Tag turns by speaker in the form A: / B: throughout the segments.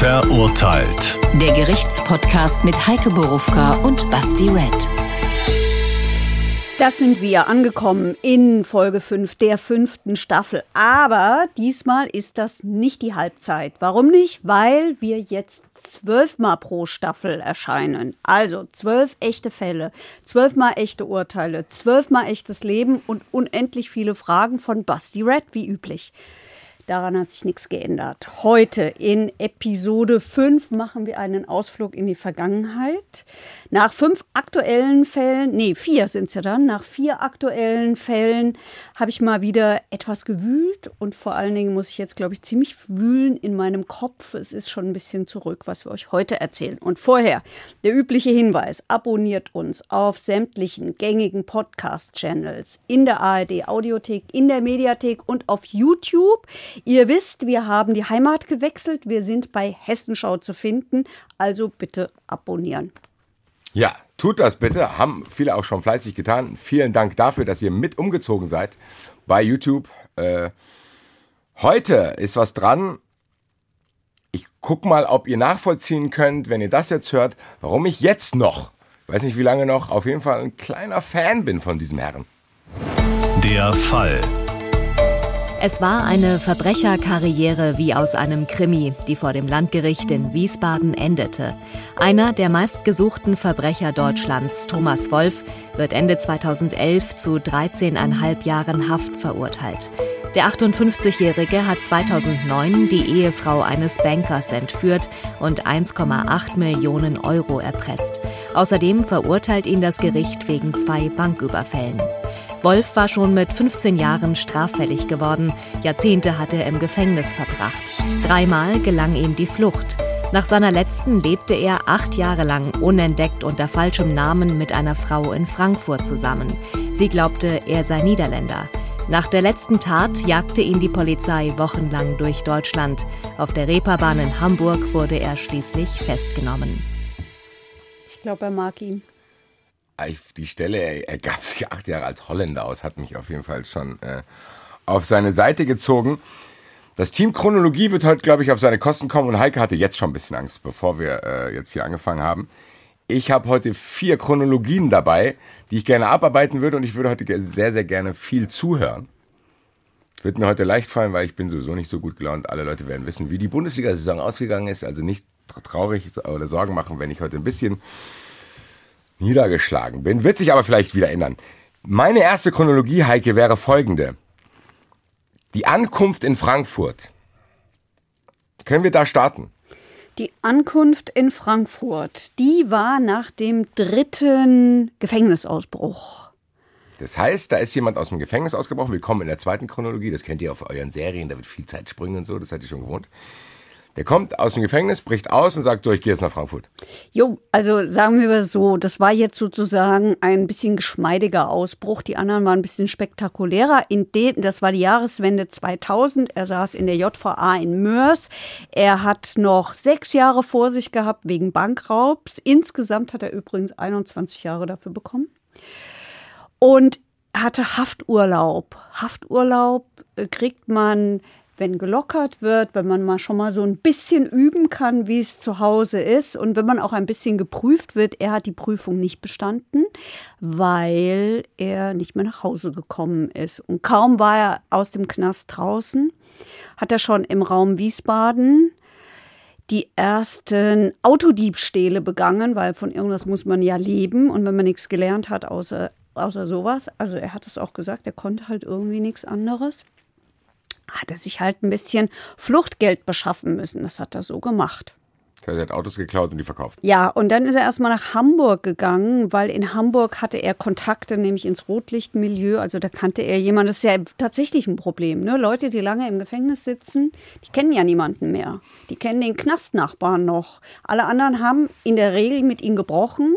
A: Verurteilt.
B: Der Gerichtspodcast mit Heike Borufka und Basti Red.
C: Das sind wir angekommen in Folge 5 der fünften Staffel. Aber diesmal ist das nicht die Halbzeit. Warum nicht? Weil wir jetzt zwölfmal pro Staffel erscheinen. Also zwölf echte Fälle, zwölfmal echte Urteile, zwölfmal echtes Leben und unendlich viele Fragen von Basti Red, wie üblich. Daran hat sich nichts geändert. Heute in Episode 5 machen wir einen Ausflug in die Vergangenheit. Nach fünf aktuellen Fällen, nee, vier sind es ja dann, nach vier aktuellen Fällen habe ich mal wieder etwas gewühlt und vor allen Dingen muss ich jetzt, glaube ich, ziemlich wühlen in meinem Kopf. Es ist schon ein bisschen zurück, was wir euch heute erzählen. Und vorher der übliche Hinweis, abonniert uns auf sämtlichen gängigen Podcast-Channels, in der ARD Audiothek, in der Mediathek und auf YouTube. Ihr wisst, wir haben die Heimat gewechselt. Wir sind bei Hessenschau zu finden. Also bitte abonnieren.
D: Ja, tut das bitte. Haben viele auch schon fleißig getan. Vielen Dank dafür, dass ihr mit umgezogen seid bei YouTube. Äh, heute ist was dran. Ich guck mal, ob ihr nachvollziehen könnt, wenn ihr das jetzt hört, warum ich jetzt noch, weiß nicht wie lange noch, auf jeden Fall ein kleiner Fan bin von diesem Herrn.
A: Der Fall.
E: Es war eine Verbrecherkarriere wie aus einem Krimi, die vor dem Landgericht in Wiesbaden endete. Einer der meistgesuchten Verbrecher Deutschlands, Thomas Wolf, wird Ende 2011 zu 13,5 Jahren Haft verurteilt. Der 58-Jährige hat 2009 die Ehefrau eines Bankers entführt und 1,8 Millionen Euro erpresst. Außerdem verurteilt ihn das Gericht wegen zwei Banküberfällen. Wolf war schon mit 15 Jahren straffällig geworden. Jahrzehnte hat er im Gefängnis verbracht. Dreimal gelang ihm die Flucht. Nach seiner letzten lebte er acht Jahre lang unentdeckt unter falschem Namen mit einer Frau in Frankfurt zusammen. Sie glaubte, er sei Niederländer. Nach der letzten Tat jagte ihn die Polizei wochenlang durch Deutschland. Auf der Reeperbahn in Hamburg wurde er schließlich festgenommen.
C: Ich glaube, er mag ihn
D: die Stelle, er, gab sich acht Jahre als Holländer aus, hat mich auf jeden Fall schon äh, auf seine Seite gezogen. Das Team Chronologie wird heute, glaube ich, auf seine Kosten kommen und Heike hatte jetzt schon ein bisschen Angst, bevor wir äh, jetzt hier angefangen haben. Ich habe heute vier Chronologien dabei, die ich gerne abarbeiten würde und ich würde heute sehr, sehr gerne viel zuhören. Wird mir heute leicht fallen, weil ich bin sowieso nicht so gut gelaunt. Alle Leute werden wissen, wie die Bundesliga-Saison ausgegangen ist. Also nicht traurig oder Sorgen machen, wenn ich heute ein bisschen niedergeschlagen bin. Wird sich aber vielleicht wieder ändern. Meine erste Chronologie, Heike, wäre folgende. Die Ankunft in Frankfurt. Können wir da starten?
C: Die Ankunft in Frankfurt, die war nach dem dritten Gefängnisausbruch.
D: Das heißt, da ist jemand aus dem Gefängnis ausgebrochen. Willkommen in der zweiten Chronologie. Das kennt ihr auf euren Serien. Da wird viel Zeit springen und so. Das seid ihr schon gewohnt. Der kommt aus dem Gefängnis, bricht aus und sagt so, ich gehe jetzt nach Frankfurt.
C: Jo, also sagen wir so, das war jetzt sozusagen ein bisschen geschmeidiger Ausbruch. Die anderen waren ein bisschen spektakulärer. In dem, das war die Jahreswende 2000. Er saß in der JVA in Mörs. Er hat noch sechs Jahre vor sich gehabt wegen Bankraubs. Insgesamt hat er übrigens 21 Jahre dafür bekommen. Und hatte Hafturlaub. Hafturlaub äh, kriegt man wenn gelockert wird, wenn man mal schon mal so ein bisschen üben kann, wie es zu Hause ist und wenn man auch ein bisschen geprüft wird. Er hat die Prüfung nicht bestanden, weil er nicht mehr nach Hause gekommen ist. Und kaum war er aus dem Knast draußen, hat er schon im Raum Wiesbaden die ersten Autodiebstähle begangen, weil von irgendwas muss man ja leben und wenn man nichts gelernt hat außer, außer sowas, also er hat es auch gesagt, er konnte halt irgendwie nichts anderes hat er sich halt ein bisschen Fluchtgeld beschaffen müssen. Das hat er so gemacht.
D: Er hat Autos geklaut und die verkauft.
C: Ja, und dann ist er erstmal nach Hamburg gegangen, weil in Hamburg hatte er Kontakte, nämlich ins Rotlichtmilieu. Also da kannte er jemanden. Das ist ja tatsächlich ein Problem. Ne? Leute, die lange im Gefängnis sitzen, die kennen ja niemanden mehr. Die kennen den Knastnachbarn noch. Alle anderen haben in der Regel mit ihm gebrochen.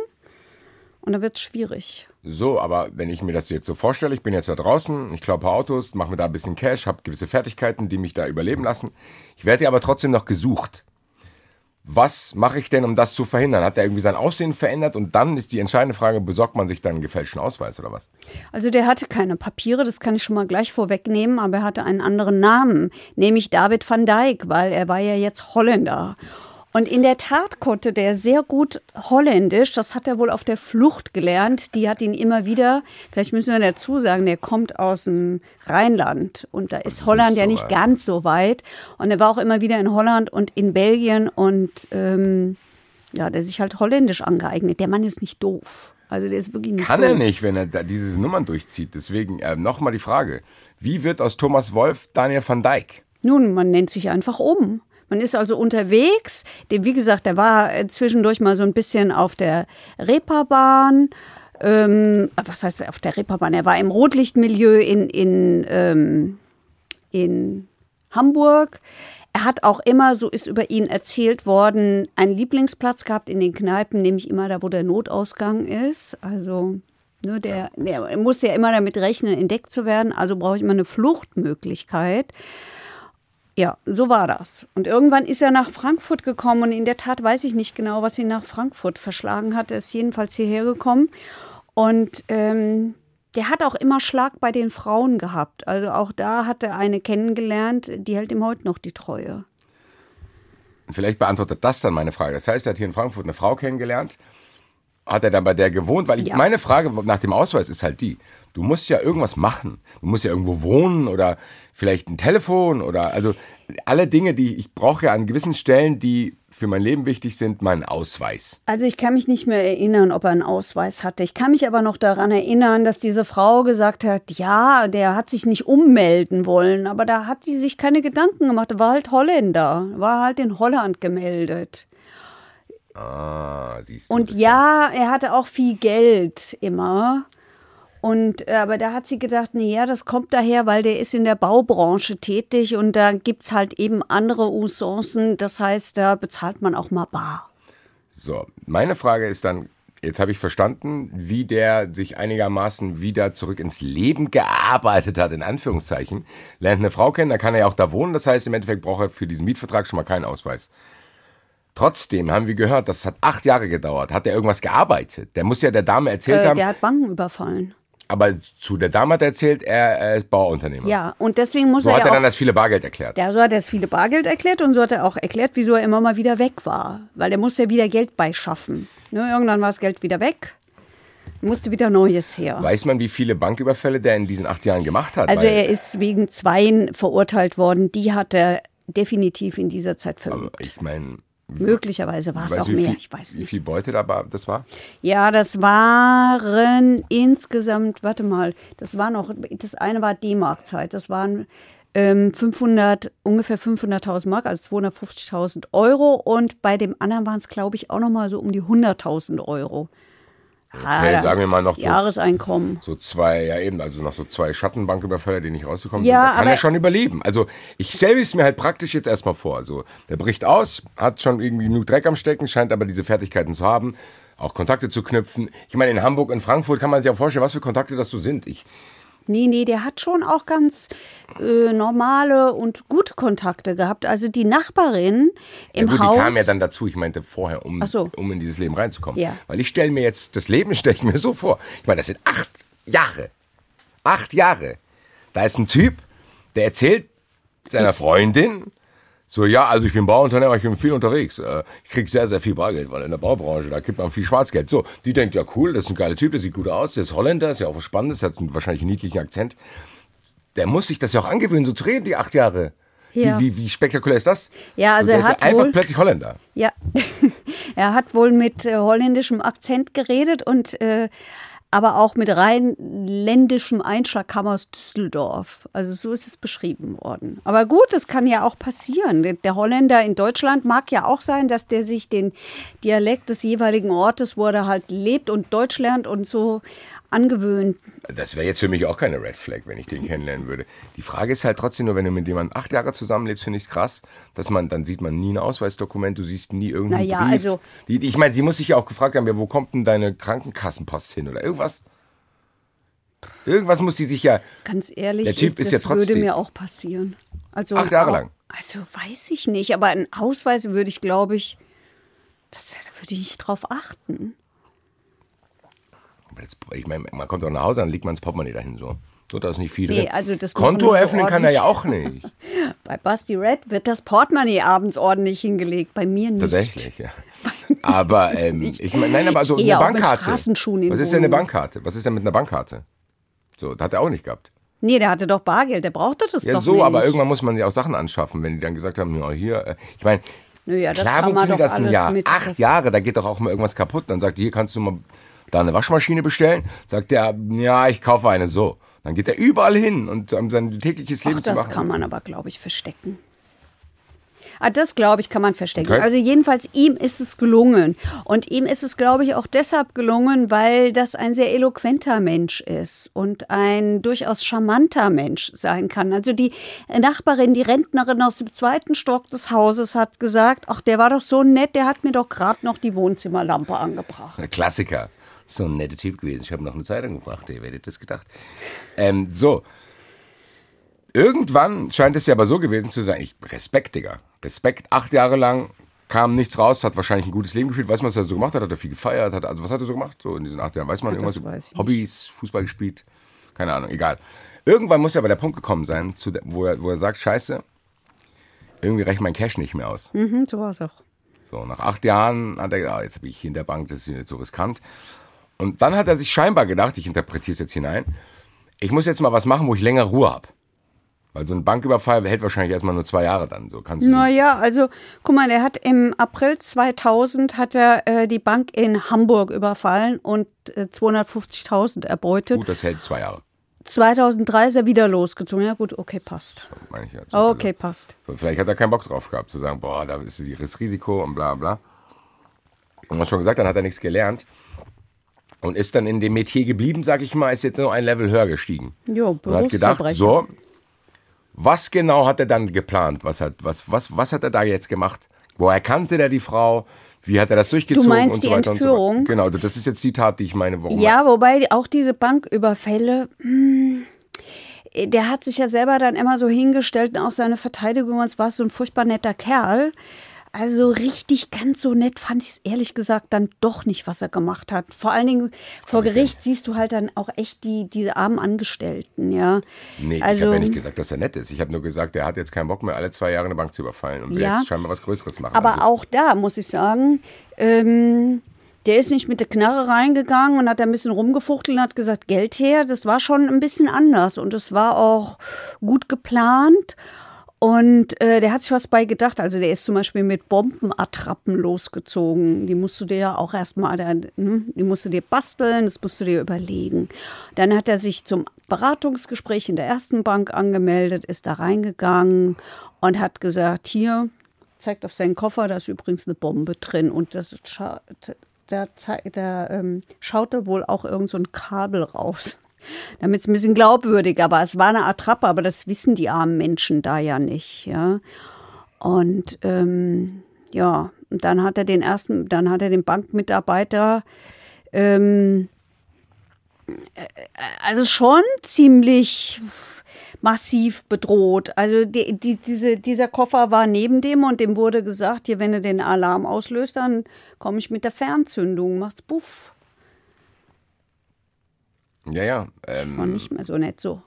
C: Und da wird es schwierig.
D: So, aber wenn ich mir das jetzt so vorstelle, ich bin jetzt da draußen, ich klaue Autos, mache mir da ein bisschen Cash, habe gewisse Fertigkeiten, die mich da überleben lassen. Ich werde ja aber trotzdem noch gesucht. Was mache ich denn, um das zu verhindern? Hat er irgendwie sein Aussehen verändert? Und dann ist die entscheidende Frage, besorgt man sich dann einen gefälschten Ausweis oder was?
C: Also der hatte keine Papiere, das kann ich schon mal gleich vorwegnehmen, aber er hatte einen anderen Namen, nämlich David van Dijk, weil er war ja jetzt Holländer. Und in der Tat konnte der sehr gut Holländisch. Das hat er wohl auf der Flucht gelernt. Die hat ihn immer wieder, vielleicht müssen wir dazu sagen, der kommt aus dem Rheinland. Und da ist,
D: ist
C: Holland
D: nicht
C: ja
D: so
C: nicht
D: weit.
C: ganz so weit. Und er war auch immer wieder in Holland und in Belgien. Und ähm, ja, der sich halt Holländisch angeeignet. Der Mann ist nicht doof. Also der ist wirklich nicht
D: Kann
C: doof.
D: er nicht, wenn er da diese Nummern durchzieht. Deswegen äh, nochmal die Frage. Wie wird aus Thomas Wolf Daniel van Dijk?
C: Nun, man nennt sich einfach um. Man ist also unterwegs. Wie gesagt, der war äh, zwischendurch mal so ein bisschen auf der Reeperbahn. Ähm, was heißt auf der Reeperbahn? Er war im Rotlichtmilieu in, in, ähm, in Hamburg. Er hat auch immer, so ist über ihn erzählt worden, einen Lieblingsplatz gehabt in den Kneipen, nämlich immer da, wo der Notausgang ist. Also ne, der, der muss ja immer damit rechnen, entdeckt zu werden. Also brauche ich immer eine Fluchtmöglichkeit. Ja, so war das. Und irgendwann ist er nach Frankfurt gekommen und in der Tat weiß ich nicht genau, was ihn nach Frankfurt verschlagen hat. Er ist jedenfalls hierher gekommen und ähm, der hat auch immer Schlag bei den Frauen gehabt. Also auch da hat er eine kennengelernt, die hält ihm heute noch die Treue.
D: Vielleicht beantwortet das dann meine Frage. Das heißt, er hat hier in Frankfurt eine Frau kennengelernt. Hat er dann bei der gewohnt? Weil ich,
C: Ja.
D: meine Frage nach dem Ausweis ist halt die. Du musst ja irgendwas machen. Du musst ja irgendwo wohnen oder vielleicht ein Telefon oder also alle Dinge, die ich brauche an gewissen Stellen, die für mein Leben wichtig sind, meinen Ausweis.
C: Also ich kann mich nicht mehr erinnern, ob er einen Ausweis hatte. Ich kann mich aber noch daran erinnern, dass diese Frau gesagt hat, ja, der hat sich nicht ummelden wollen, aber da hat sie sich keine Gedanken gemacht. Er war halt Holländer, war halt in Holland gemeldet.
D: Ah, siehst du.
C: Und ja, er hatte auch viel Geld immer. Und äh, aber da hat sie gedacht, nee, ja, das kommt daher, weil der ist in der Baubranche tätig und da gibt's halt eben andere Usancen. Das heißt, da bezahlt man auch mal bar.
D: So, meine Frage ist dann, jetzt habe ich verstanden, wie der sich einigermaßen wieder zurück ins Leben gearbeitet hat, in Anführungszeichen. Lernt eine Frau kennen, dann kann er ja auch da wohnen. Das heißt, im Endeffekt braucht er für diesen Mietvertrag schon mal keinen Ausweis. Trotzdem haben wir gehört, das hat acht Jahre gedauert. Hat er irgendwas gearbeitet? Der muss ja der Dame erzählt
C: Äh,
D: haben,
C: der hat Banken überfallen.
D: Aber zu der Dame hat er erzählt, er, er ist Bauunternehmer.
C: Ja, und deswegen muss
D: So
C: er
D: hat
C: ja
D: er
C: auch
D: dann das viele Bargeld erklärt.
C: Ja, so hat er das viele Bargeld erklärt und so hat er auch erklärt, wieso er immer mal wieder weg war. Weil er musste ja wieder Geld beischaffen. Ne, irgendwann war das Geld wieder weg, musste wieder Neues her.
D: Weiß man, wie viele Banküberfälle der in diesen acht Jahren gemacht hat?
C: Also er ist wegen Zweien verurteilt worden. Die hat er definitiv in dieser Zeit
D: aber
C: verübt.
D: ich meine,
C: Möglicherweise war es auch
D: wie
C: mehr,
D: viel,
C: ich weiß
D: wie
C: nicht.
D: viel Beute da das war?
C: Ja, das waren insgesamt, warte mal, das war noch, das eine war D-Mark-Zeit, das waren ähm, 500, ungefähr 500.000 Mark, also 250.000 Euro und bei dem anderen waren es, glaube ich, auch noch mal so um die 100.000 Euro.
D: Okay, sagen wir mal noch so
C: Jahreseinkommen.
D: so zwei, ja eben, also noch so zwei Schattenbanküberfälle, die nicht rausgekommen
C: Ja,
D: sind. Da kann er schon überleben. Also ich stelle es mir halt praktisch jetzt erstmal vor. Also der bricht aus, hat schon irgendwie genug Dreck am Stecken, scheint aber diese Fertigkeiten zu haben, auch Kontakte zu knüpfen. Ich meine, in Hamburg und Frankfurt kann man sich auch vorstellen, was für Kontakte das so sind. Ich,
C: Nee, nee, der hat schon auch ganz äh, normale und gute Kontakte gehabt. Also die Nachbarin
D: ja
C: im
D: gut,
C: Haus.
D: die kam ja dann dazu, ich meinte vorher, um,
C: so.
D: um in dieses Leben reinzukommen.
C: Ja.
D: Weil ich stelle mir jetzt, das Leben stelle ich mir so vor. Ich meine, das sind acht Jahre. Acht Jahre. Da ist ein Typ, der erzählt seiner Freundin, so, ja, also ich bin Bauunternehmer, ich bin viel unterwegs. Äh, Ich krieg sehr, sehr viel Bargeld, weil in der Baubranche, da gibt man viel Schwarzgeld. So, die denkt, ja cool, das ist ein geiler Typ, der sieht gut aus, der ist Holländer, ist ja auch was Spannendes, hat einen, wahrscheinlich einen niedlichen Akzent. Der muss sich das ja auch angewöhnen, so zu reden, die acht Jahre.
C: Ja.
D: Wie, wie, wie spektakulär ist das?
C: Ja, also
D: so,
C: er
D: ist
C: hat
D: einfach
C: wohl-
D: plötzlich Holländer.
C: Ja, er hat wohl mit äh, holländischem Akzent geredet und äh, aber auch mit rheinländischem Einschlag kam aus Düsseldorf. Also so ist es beschrieben worden. Aber gut, das kann ja auch passieren. Der- Der Holländer in Deutschland mag ja auch sein, dass der sich den Dialekt des jeweiligen Ortes, wo er halt lebt und Deutsch lernt und so angewöhnt.
D: Das wäre jetzt für mich auch keine Red Flag, wenn ich den kennenlernen würde. Die Frage ist halt trotzdem nur, wenn du mit jemandem acht Jahre zusammenlebst, finde ich es krass, dass man, dann sieht man nie ein Ausweisdokument, du siehst nie irgendeinen
C: Naja,
D: Brief.
C: also-
D: Die, ich meine, sie muss sich ja auch gefragt haben, ja, wo kommt denn deine Krankenkassenpost hin oder irgendwas? Irgendwas muss sie sich ja,
C: Ganz ehrlich,
D: Der Typ
C: das
D: ist ja
C: würde
D: trotzdem-
C: mir auch passieren. Also
D: Acht Jahre lang?
C: Also weiß ich nicht, aber einen Ausweis würde ich, glaube ich, das, da würde ich nicht drauf achten.
D: Ich meine, man kommt doch nach Hause, dann legt man das Portemonnaie dahin so. So, da ist nicht viel
C: Nee,
D: drin.
C: also das
D: Konto
C: so
D: öffnen kann er ja auch nicht.
C: Bei Basti Red wird das Portemonnaie abends ordentlich hingelegt. Bei mir nicht.
D: Tatsächlich, ja. Aber ähm, ich meine, nein, aber so
C: Ich
D: eine Bankkarte. Was ist denn eine. Bankkarte? Was ist denn mit einer Bankkarte? So, das hat er auch nicht gehabt.
C: Nee, der hatte doch Bargeld, der brauchte das
D: Ja,
C: doch
D: so,
C: nicht.
D: aber irgendwann muss man ja auch Sachen anschaffen, wenn die dann gesagt haben, ja, hier, äh, ich meine,
C: Nö, ja, das
D: klar
C: kann man doch
D: das ein
C: alles
D: Jahr.
C: mit-
D: Acht Jahre, da geht doch auch mal irgendwas kaputt. Dann sagt die, hier kannst du mal da eine Waschmaschine bestellen. Sagt der, ja, ich kaufe eine so. Dann geht er überall hin und um sein tägliches Leben
C: Ach,
D: zu
C: das
D: machen.
C: kann man aber, glaube ich, verstecken. Ah, das, glaube ich, kann man verstecken.
D: Okay.
C: Also jedenfalls, ihm ist es gelungen. Und ihm ist es, glaube ich, auch deshalb gelungen, weil das ein sehr eloquenter Mensch ist und ein durchaus charmanter Mensch sein kann. Also die Nachbarin, die Rentnerin aus dem zweiten Stock des Hauses hat gesagt, ach, der war doch so nett, der hat mir doch gerade noch die Wohnzimmerlampe angebracht.
D: Ein Klassiker. So ein netter Typ gewesen. Ich habe noch eine Zeitung gebracht, ihr werdet das gedacht. Ähm, so. Irgendwann scheint es ja aber so gewesen zu sein. Ich, Respekt, Digga. Respekt. Acht Jahre lang kam nichts raus, hat wahrscheinlich ein gutes Leben geführt. Weiß man, was er so gemacht hat? Hat er viel gefeiert? Hat, also was hat er so gemacht? So in diesen acht Jahren. Weiß man
C: Das
D: irgendwas?
C: weiß.
D: Hobbys, Fußball gespielt? Keine Ahnung, egal. Irgendwann muss ja aber der Punkt gekommen sein, wo, er, wo er sagt, scheiße, irgendwie reicht mein Cash nicht mehr aus.
C: Mhm, so war es auch.
D: So, nach acht Jahren hat er gedacht, ah, jetzt bin ich hier in der Bank, das ist jetzt so riskant. Und dann hat er sich scheinbar gedacht, ich interpretiere es jetzt hinein, ich muss jetzt mal was machen, wo ich länger Ruhe habe. Weil so ein Banküberfall hält wahrscheinlich erstmal nur zwei Jahre dann. So kannst du.
C: Naja, also guck mal, der hat im April 2000 hat er äh, die Bank in Hamburg überfallen und äh, 250.000 erbeutet.
D: Gut, das hält zwei Jahre.
C: 2003 ist er wieder losgezogen. Ja gut, okay, passt.
D: Ich ja. So,
C: Okay, passt.
D: Also, vielleicht hat er keinen Bock drauf gehabt, zu sagen, boah, da ist das Risiko und bla bla. Und was schon gesagt, dann hat er nichts gelernt. Und ist dann in dem Metier geblieben, sag ich mal, ist jetzt noch ein Level höher gestiegen.
C: Jo,
D: Und hat gedacht, so, was genau hat er dann geplant? Was hat, was, was, was hat er da jetzt gemacht? Woher kannte der die Frau? Wie hat er das durchgezogen?
C: meinst
D: und so
C: die
D: weiter Und so
C: Entführung?
D: weiter. Genau, das ist jetzt die Tat, die ich meine. Warum
C: Ja, wobei auch diese Banküberfälle, hm, der hat sich ja selber dann immer so hingestellt und auch seine Verteidigung, es war so ein furchtbar netter Kerl. Also richtig ganz so nett fand ich es ehrlich gesagt dann doch nicht, was er gemacht hat. Vor allen Dingen vor Gericht siehst du halt dann auch echt die, diese armen Angestellten, ja.
D: Nee, ich
C: also,
D: habe ja nicht gesagt, dass er nett ist. Ich habe nur gesagt, der hat jetzt keinen Bock mehr, alle zwei Jahre eine Bank zu überfallen und will
C: Ja.
D: jetzt scheinbar was Größeres machen.
C: Aber
D: Also,
C: auch da muss ich sagen, ähm, der ist nicht mit der Knarre reingegangen und hat da ein bisschen rumgefuchtelt und hat gesagt, Geld her. Das war schon ein bisschen anders und es war auch gut geplant. Und äh, der hat sich was bei gedacht. Also der ist zum Beispiel mit Bombenattrappen losgezogen. Die musst du dir ja auch erstmal, ne, die musst du dir basteln, das musst du dir überlegen. Dann hat er sich zum Beratungsgespräch in der ersten Bank angemeldet, ist da reingegangen und hat gesagt, hier, zeigt auf seinen Koffer, da ist übrigens eine Bombe drin. Und das da, da ähm, schaute wohl auch irgend so ein Kabel raus. Damit es ein bisschen glaubwürdig, aber es war eine Attrappe, aber das wissen die armen Menschen da ja nicht, ja. Und ähm, ja, und dann hat er den ersten, dann hat er den Bankmitarbeiter ähm, äh, also schon ziemlich massiv bedroht. Also die, die, diese, dieser Koffer war neben dem und dem wurde gesagt, hier, wenn du den Alarm auslöst, dann komme ich mit der Fernzündung, macht's puff.
D: Ja, ja.
C: War
D: Ähm,
C: nicht mehr so nett so.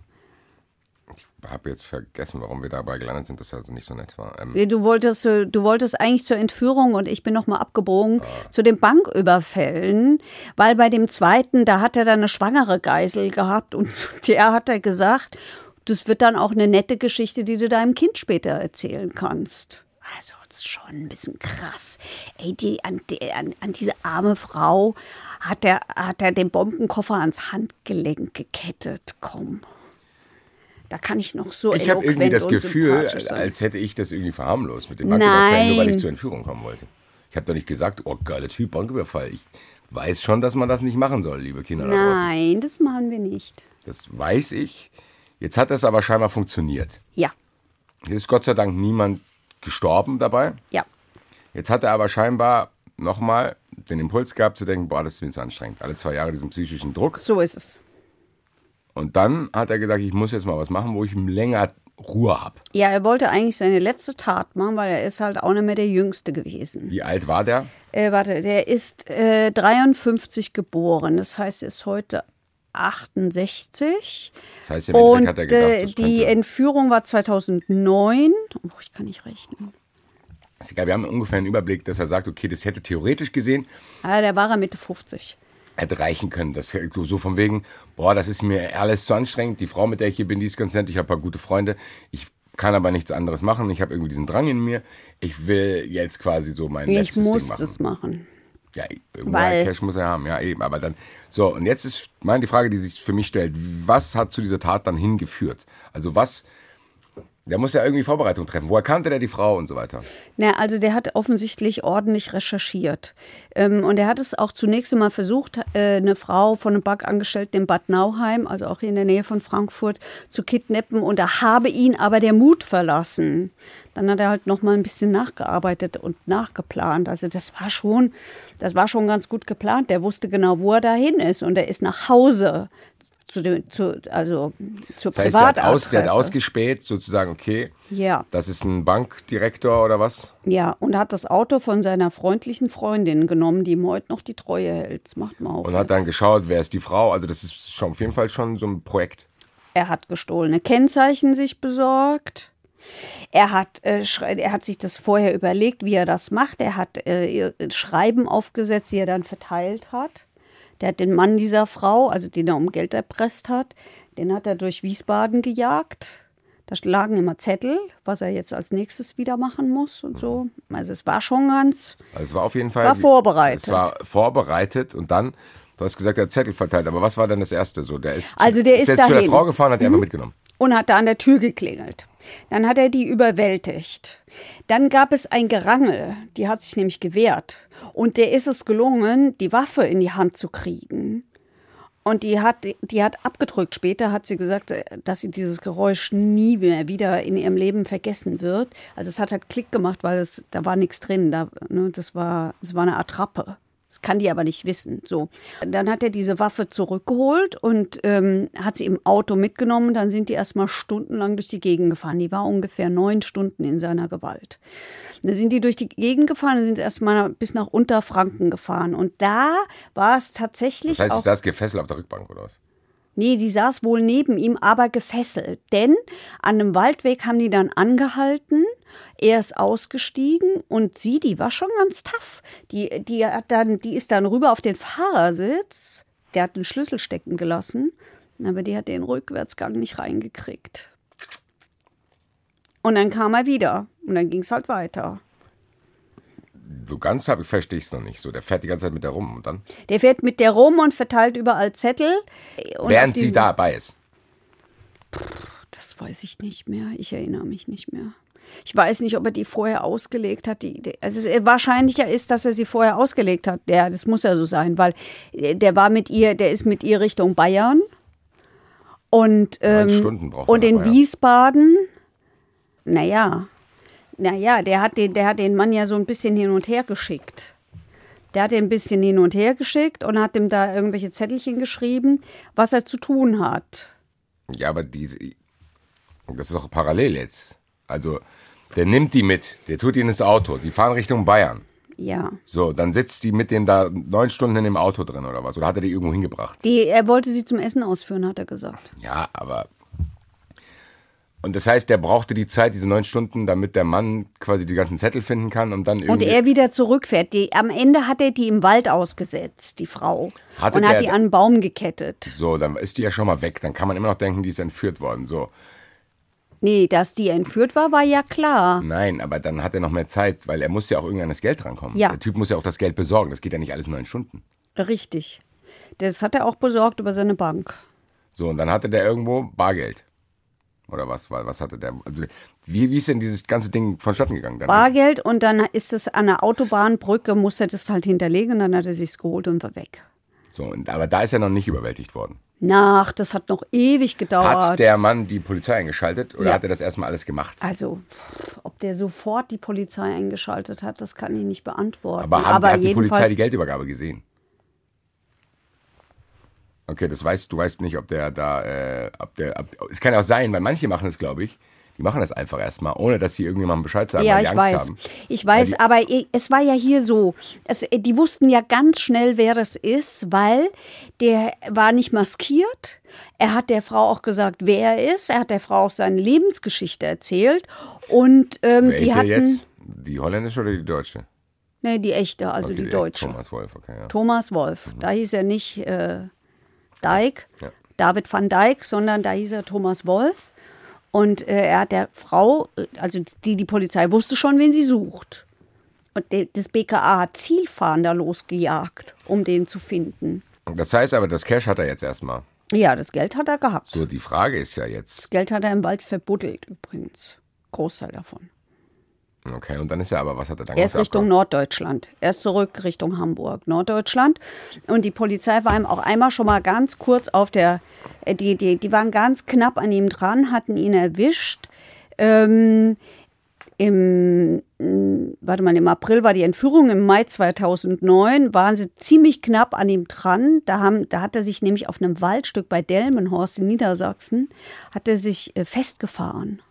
D: ich habe jetzt vergessen, warum wir dabei gelandet sind, dass er also nicht so nett war. Ähm,
C: Du wolltest, äh, du wolltest eigentlich zur Entführung und ich bin nochmal abgebogen zu den Banküberfällen, weil bei dem zweiten, da hat er dann eine schwangere Geisel gehabt und zu der hat er gesagt, das wird dann auch eine nette Geschichte, die du deinem Kind später erzählen kannst. Also, das ist schon ein bisschen krass. Ey, die, an, die, an, an diese arme Frau hat er, hat er den Bombenkoffer ans Handgelenk gekettet. Komm. Da kann ich noch so
D: ich habe irgendwie das Gefühl, als hätte ich das irgendwie verharmlost mit dem Banküberfall, nur weil ich zur Entführung kommen wollte. Ich habe doch nicht gesagt, oh, geiler Typ, Banküberfall. Ich weiß schon, dass man das nicht machen soll, liebe Kinder.
C: Nein, das machen wir nicht.
D: Das weiß ich. Jetzt hat das aber scheinbar funktioniert.
C: Ja,
D: Hier ist Gott sei Dank niemand gestorben dabei.
C: ja.
D: Jetzt hat er aber scheinbar nochmal den Impuls gehabt zu denken, boah, das ist mir zu anstrengend. Alle zwei Jahre diesen psychischen Druck.
C: So ist es.
D: Und dann hat er gesagt, ich muss jetzt mal was machen, wo ich länger Ruhe habe.
C: Ja, er wollte eigentlich seine letzte Tat machen, weil er ist halt auch nicht mehr der Jüngste gewesen.
D: Wie alt war der?
C: Äh, warte, der ist äh, 53 geboren. Das heißt, er ist heute 68.
D: Das heißt, im Endeffekt
C: Und
D: hat er gedacht,
C: äh, die Entführung war 2009. Oh, ich kann nicht rechnen.
D: Ist egal, wir haben ungefähr einen Überblick, dass er sagt, okay, das hätte theoretisch gesehen,
C: Ah, da war er Mitte 50.
D: hätte reichen können. Das so von wegen, boah, das ist mir alles zu anstrengend. Die Frau, mit der ich hier bin, die ist ganz nett. Ich habe ein paar gute Freunde. Ich kann aber nichts anderes machen. Ich habe irgendwie diesen Drang in mir. Ich will jetzt quasi so mein
C: Ich
D: letztes
C: muss
D: Ding machen.
C: das machen.
D: Ja,
C: Weil-
D: Cash muss er haben, ja eben. Aber dann, so, und jetzt ist meine die Frage, die sich für mich stellt, was hat zu dieser Tat dann hingeführt? Also was, der muss ja irgendwie Vorbereitung treffen. Woher kannte der die Frau und so weiter?
C: Na, also der hat offensichtlich ordentlich recherchiert. Ähm, und er hat es auch zunächst einmal versucht, äh, eine Frau von einem Bankangestellten in Bad Nauheim, also auch hier in der Nähe von Frankfurt, zu kidnappen. Und da habe ihn aber der Mut verlassen. Dann hat er halt noch mal ein bisschen nachgearbeitet und nachgeplant. Also das war schon, das war schon ganz gut geplant. Der wusste genau, wo er dahin ist. Und er ist nach Hause. Zu dem, zu, also zur
D: Das heißt, der hat,
C: Privatadresse.
D: aus, der hat ausgespäht, sozusagen, okay,
C: ja.
D: das ist ein Bankdirektor oder was?
C: Ja, und hat das Auto von seiner freundlichen Freundin genommen, die ihm heute noch die Treue hält. Das macht man auch.
D: Und hat dann geschaut, wer ist die Frau. Also das ist schon auf jeden Fall schon so ein Projekt.
C: er hat gestohlene Kennzeichen sich besorgt. Er hat, äh, er hat sich das vorher überlegt, wie er das macht. Er hat äh, ihr Schreiben aufgesetzt, die er dann verteilt hat. Der hat den Mann dieser Frau, also den er um Geld erpresst hat, den hat er durch Wiesbaden gejagt. Da lagen immer Zettel, was er jetzt als nächstes wieder machen muss und so. Also es war schon ganz,
D: Also es war auf jeden Fall.
C: War vorbereitet.
D: Es war vorbereitet und dann, du hast gesagt, er hat Zettel verteilt. Aber was war denn das Erste? So, der ist,
C: Also der ist
D: jetzt zu der
C: dahin. Mhm.
D: Frau gefahren, hat die einfach mitgenommen.
C: und hat da an der Tür geklingelt. Dann hat er die überwältigt. Dann gab es ein Gerangel, die hat sich nämlich gewehrt. Und der ist es gelungen, die Waffe in die Hand zu kriegen. Und die hat, die hat abgedrückt. Später hat sie gesagt, äh, dass sie dieses Geräusch nie mehr wieder in ihrem Leben vergessen wird. Also es hat halt Klick gemacht, weil es, da war nichts drin. Da, ne, das, war, das war eine Attrappe. Das kann die aber nicht wissen. So. Dann hat er diese Waffe zurückgeholt und ähm, hat sie im Auto mitgenommen. Dann sind die erstmal stundenlang durch die Gegend gefahren. Die war ungefähr neun Stunden in seiner Gewalt. Dann sind die durch die Gegend gefahren, dann sind sie erstmal bis nach Unterfranken gefahren. Und da war es tatsächlich
D: Das heißt, ich saß gefesselt auf der Rückbank oder was?
C: Nee, sie saß wohl neben ihm, aber gefesselt. Denn an einem Waldweg haben die dann angehalten. Er ist ausgestiegen und sie, die war schon ganz tough. Die, die, hat dann, die ist dann rüber auf den Fahrersitz. Der hat den Schlüssel stecken gelassen, aber die hat den Rückwärtsgang nicht reingekriegt. Und dann kam er wieder und dann ging es halt weiter.
D: So ganz habe ich verstehe ich es noch nicht. So, der fährt die ganze Zeit mit der rum und dann,
C: Der fährt mit der rum und verteilt überall Zettel.
D: Während sie dabei ist.
C: Das weiß ich nicht mehr. Ich erinnere mich nicht mehr. Ich weiß nicht, ob er die vorher ausgelegt hat. Die, die, also es, wahrscheinlicher ist, dass er sie vorher ausgelegt hat. Ja, das muss ja so sein, weil äh, der war mit ihr, der ist mit ihr Richtung Bayern. Und, ähm, und in
D: Bayern.
C: Wiesbaden, naja, naja, der hat, den, der hat den Mann ja so ein bisschen hin und her geschickt. Der hat ihn ein bisschen hin und her geschickt und hat ihm da irgendwelche Zettelchen geschrieben, was er zu tun hat.
D: Ja, aber diese, das ist doch parallel jetzt. Also, der nimmt die mit, der tut ihnen ins Auto, die fahren Richtung Bayern.
C: Ja.
D: So, dann sitzt die mit dem da neun Stunden in dem Auto drin oder was? Oder hat er die irgendwo hingebracht?
C: Die, er wollte sie zum Essen ausführen, hat er gesagt.
D: Ja, aber. Und das heißt, der brauchte die Zeit, diese neun Stunden, damit der Mann quasi die ganzen Zettel finden kann und dann
C: Und
D: irgendwie.
C: er wieder zurückfährt. Die, am Ende hat er die im Wald ausgesetzt, die Frau.
D: Hatte
C: und
D: der-
C: hat die an einen Baum gekettet.
D: so, dann ist die ja schon mal weg. Dann kann man immer noch denken, die ist entführt worden. So.
C: Nee, dass die entführt war, war ja klar.
D: Nein, aber dann hat er noch mehr Zeit, weil er muss ja auch irgendwie an das Geld rankommen.
C: Ja.
D: Der Typ muss ja auch das Geld besorgen. Das geht ja nicht alles in neun Stunden.
C: Richtig. Das hat er auch besorgt über seine Bank.
D: So, und dann hatte der irgendwo Bargeld. Oder was? Was hatte der? Also, wie, wie ist denn dieses ganze Ding vonstatten gegangen? Dann?
C: Bargeld und dann ist es an der Autobahnbrücke, muss er das halt hinterlegen. Dann hat er sich's geholt und war weg.
D: So, und, aber da ist er noch nicht überwältigt worden.
C: Nach, das hat noch ewig gedauert.
D: Hat der Mann die Polizei eingeschaltet oder
C: Ja.
D: hat er das erstmal alles gemacht?
C: also, ob der sofort die Polizei eingeschaltet hat, das kann ich nicht beantworten.
D: Aber, haben, hat die Polizei die Geldübergabe gesehen? Okay, das weißt du weißt nicht, ob der da, äh, ob der, ob, es kann auch sein, weil manche machen es, glaube ich. Die machen das einfach erstmal, ohne dass sie irgendjemandem Bescheid sagen,
C: Ja,
D: weil die
C: ich
D: Angst
C: weiß.
D: haben.
C: Ich weiß,
D: die-
C: aber es war ja hier so. Es, die wussten ja ganz schnell, wer das ist, weil der war nicht maskiert. Er hat der Frau auch gesagt, wer er ist. Er hat der Frau auch seine Lebensgeschichte erzählt. Und ähm, die hatten.
D: jetzt? Die holländische oder die deutsche?
C: Nee, die echte, also
D: Okay,
C: die deutsche.
D: Thomas Wolf, okay, ja.
C: Thomas Wolf. Da hieß er nicht äh, Dijk,
D: Ja.
C: David van Dijk, sondern da hieß er Thomas Wolf. Und äh, er hat der Frau, äh, also die, die Polizei wusste schon, wen sie sucht. Und de, das BKA hat Zielfahnder losgejagt, um den zu finden.
D: Das heißt aber, das Cash hat er jetzt erstmal.
C: Ja, das Geld hat er gehabt.
D: So, die Frage ist ja jetzt,
C: Das Geld hat er im Wald verbuddelt übrigens. Großteil davon.
D: Okay, und dann ist ja aber, was hat er dann
C: Er ist? Richtung Norddeutschland. Er ist zurück Richtung Hamburg, Norddeutschland. Und die Polizei war ihm auch einmal schon mal ganz kurz auf der, äh, die, die, die waren ganz knapp an ihm dran, hatten ihn erwischt. Ähm, im, mh, warte mal, im April war die Entführung, im Mai 2009 waren sie ziemlich knapp an ihm dran. Da, haben, da hat er sich nämlich auf einem Waldstück bei Delmenhorst in Niedersachsen, hat er sich äh, festgefahren.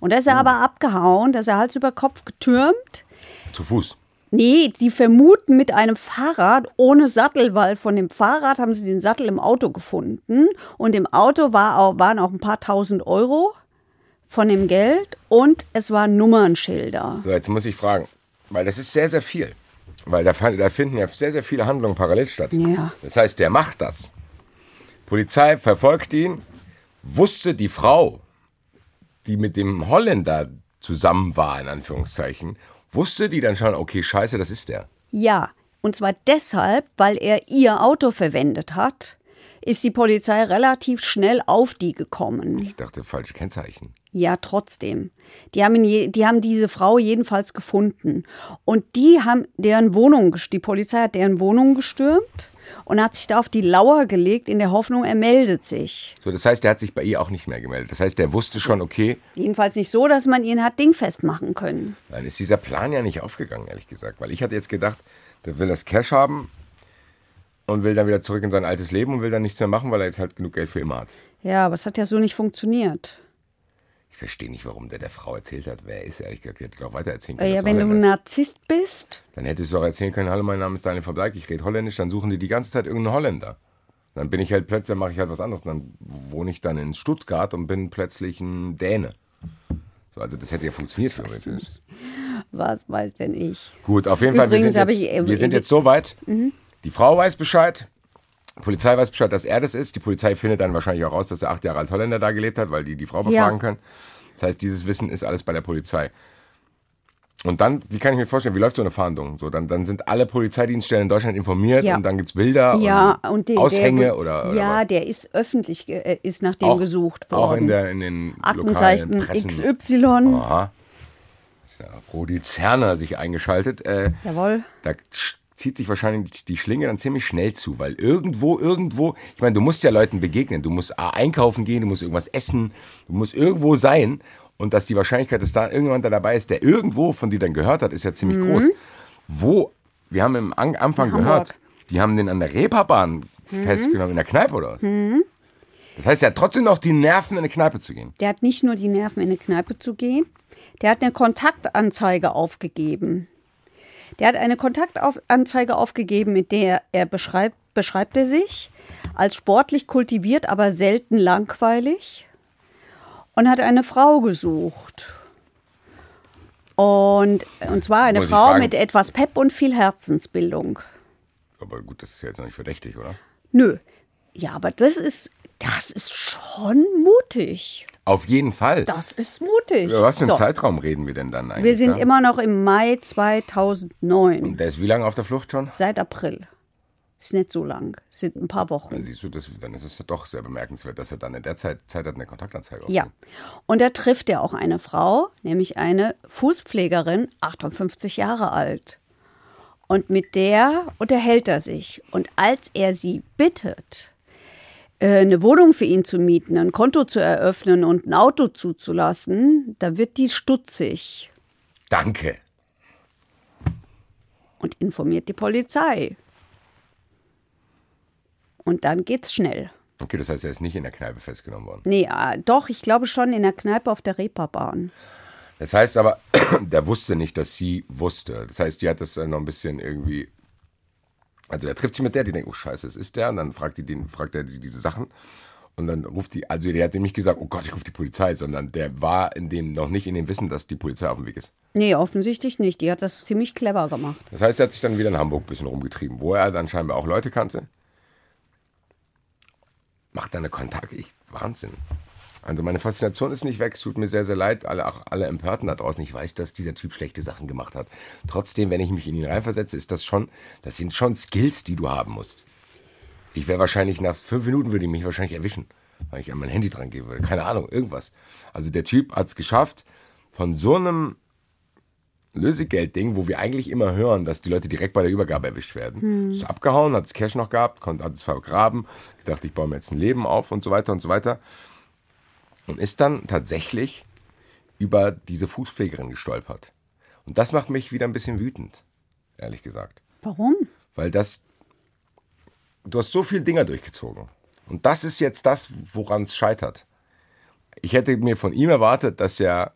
C: Und da ist er aber abgehauen, da ist er Hals über Kopf getürmt.
D: Zu Fuß.
C: Nee, sie vermuten mit einem Fahrrad ohne Sattel, weil von dem Fahrrad haben sie den Sattel im Auto gefunden. Und im Auto war auch, waren auch ein paar tausend Euro von dem Geld und es waren Nummernschilder.
D: So, jetzt muss ich fragen, weil das ist sehr, sehr viel. Weil da, da finden ja sehr, sehr viele Handlungen parallel statt.
C: Ja.
D: Das heißt, der macht das. Polizei verfolgt ihn, wusste die Frau, die mit dem Holländer zusammen war, in Anführungszeichen, wusste die dann schon, okay, scheiße, das ist der.
C: Ja, und zwar deshalb, weil er ihr Auto verwendet hat, ist die Polizei relativ schnell auf die gekommen.
D: Ich dachte, falsche Kennzeichen.
C: Ja, trotzdem. Die haben, je, die haben diese Frau jedenfalls gefunden. Und die haben deren Wohnung, die Polizei hat deren Wohnung gestürmt und hat sich da auf die Lauer gelegt in der Hoffnung, er meldet sich.
D: So, das heißt, der hat sich bei ihr auch nicht mehr gemeldet. Das heißt, der wusste schon, okay,
C: Jedenfalls nicht so, dass man ihn hat dingfest machen können.
D: dann ist dieser Plan ja nicht aufgegangen, ehrlich gesagt. Weil ich hatte jetzt gedacht, der will das Cash haben und will dann wieder zurück in sein altes Leben und will dann nichts mehr machen, weil er jetzt halt genug Geld für immer hat.
C: Ja, aber es hat ja so nicht funktioniert.
D: Ich verstehe nicht, warum der der Frau erzählt hat, wer er ist. Ehrlich gesagt, hätte doch weiter erzählen
C: Äh,
D: können.
C: ja,
D: dass er
C: wenn du ein. Narzisst bist,
D: Dann hättest du auch erzählen können, hallo, mein Name ist Daniel von Bleik, ich rede Holländisch, dann suchen die die ganze Zeit irgendeinen Holländer. Dann bin ich halt plötzlich, dann mache ich halt was anderes. Dann wohne ich dann in Stuttgart und bin plötzlich ein Däne. So, also das hätte ja funktioniert theoretisch.
C: was weiß denn ich?
D: Gut, auf jeden Fall, wir sind, jetzt,
C: ich, äh,
D: wir sind
C: äh,
D: jetzt so weit. Die Frau weiß Bescheid. Die Polizei weiß Bescheid, dass er das ist. Die Polizei findet dann wahrscheinlich auch raus, dass er acht Jahre als Holländer da gelebt hat, weil die die Frau befragen können. Das heißt, dieses Wissen ist alles bei der Polizei. Und dann, wie kann ich mir vorstellen, wie läuft so eine Fahndung? So, dann, dann sind alle Polizeidienststellen in Deutschland informiert
C: Ja.
D: und dann gibt es Bilder
C: Ja,
D: und,
C: und den,
D: Aushänge
C: der,
D: oder, oder
C: Ja,
D: was?
C: der ist öffentlich, äh, ist nach dem
D: auch,
C: gesucht worden.
D: Auch in, der, in den lokalen
C: Aktenzeichen
D: Pressen.
C: XY.
D: Aha. Ist ja Rudi Zerner sich eingeschaltet. Äh,
C: Jawohl.
D: da zieht sich wahrscheinlich die Schlinge dann ziemlich schnell zu, weil irgendwo, irgendwo, ich meine, du musst ja Leuten begegnen, du musst A, einkaufen gehen, du musst irgendwas essen, du musst irgendwo sein und dass die Wahrscheinlichkeit, dass da irgendjemand da dabei ist, der irgendwo von dir dann gehört hat, ist ja ziemlich groß. Wo, wir haben im An Anfang
C: Hamburg.
D: gehört, die haben den an der Reeperbahn festgenommen, in der Kneipe oder was? Das heißt, er hat trotzdem noch die Nerven, in eine Kneipe zu gehen.
C: Der hat nicht nur die Nerven, in eine Kneipe zu gehen, der hat eine Kontaktanzeige aufgegeben. Der hat eine Kontaktanzeige aufgegeben, mit der er beschreibt, beschreibt er sich als sportlich kultiviert, aber selten langweilig und hat eine Frau gesucht. Und, und zwar eine Frau
D: fragen-
C: mit etwas Pep und viel Herzensbildung.
D: Aber gut, das ist ja jetzt noch nicht verdächtig, oder?
C: Nö. Ja, aber das ist, das ist schon mutig.
D: Auf jeden Fall.
C: Das ist mutig.
D: Über was für einen
C: So.
D: Zeitraum reden wir denn dann eigentlich?
C: Wir sind
D: da?
C: immer noch im Mai 2009.
D: Der ist wie lange auf der Flucht schon?
C: Seit April. Ist nicht so lang. Sind ein paar
D: Dann
C: Wochen.
D: siehst du, das, dann ist es doch sehr bemerkenswert, dass er dann in der Zeit, Zeit hat eine Kontaktanzeige
C: Ja. Und da trifft er auch eine Frau, nämlich eine Fußpflegerin, 58 Jahre alt. Und mit der unterhält er sich. Und als er sie bittet, eine Wohnung für ihn zu mieten, ein Konto zu eröffnen und ein Auto zuzulassen, da wird die stutzig
D: Danke.
C: und informiert die Polizei. Und dann geht's schnell.
D: Okay, das heißt, er ist nicht in der Kneipe festgenommen worden.
C: Nee, äh, doch, ich glaube schon in der Kneipe auf der Reeperbahn.
D: Das heißt aber, der wusste nicht, dass sie wusste. Das heißt, die hat das äh, noch ein bisschen irgendwie. Also der trifft sich mit der, die denkt, oh scheiße, es ist der. Und dann fragt, die den, fragt er sie diese Sachen. Und dann ruft die, also der hat dem nicht gesagt, oh Gott, ich rufe die Polizei, sondern der war in dem noch nicht in dem Wissen, dass die Polizei auf dem Weg ist.
C: Nee, offensichtlich nicht. Die hat das ziemlich clever gemacht.
D: Das heißt, er hat sich dann wieder in Hamburg ein bisschen rumgetrieben, wo er dann scheinbar auch Leute kannte. Macht dann eine Kontakt, ich, Wahnsinn. Also meine Faszination ist nicht weg, es tut mir sehr, sehr leid, alle, auch alle Empörten da draußen. Ich weiß, dass dieser Typ schlechte Sachen gemacht hat. Trotzdem, wenn ich mich in ihn reinversetze, ist das schon, das sind schon Skills, die du haben musst. Ich wäre wahrscheinlich nach fünf Minuten würde ich mich wahrscheinlich erwischen, weil ich an mein Handy dran gehen würde. Keine Ahnung, irgendwas. Also der Typ hat es geschafft, von so einem Lösegeldding, wo wir eigentlich immer hören, dass die Leute direkt bei der Übergabe erwischt werden. Hm. Ist abgehauen, hat das Cash noch gehabt, konnte, hat es vergraben, gedacht, ich baue mir jetzt ein Leben auf und so weiter und so weiter. Und ist dann tatsächlich über diese Fußpflegerin gestolpert. Und das macht mich wieder ein bisschen wütend, ehrlich gesagt.
C: Warum?
D: Weil das, du hast so viele Dinger durchgezogen. Und das ist jetzt das, woran es scheitert. Ich hätte mir von ihm erwartet, dass er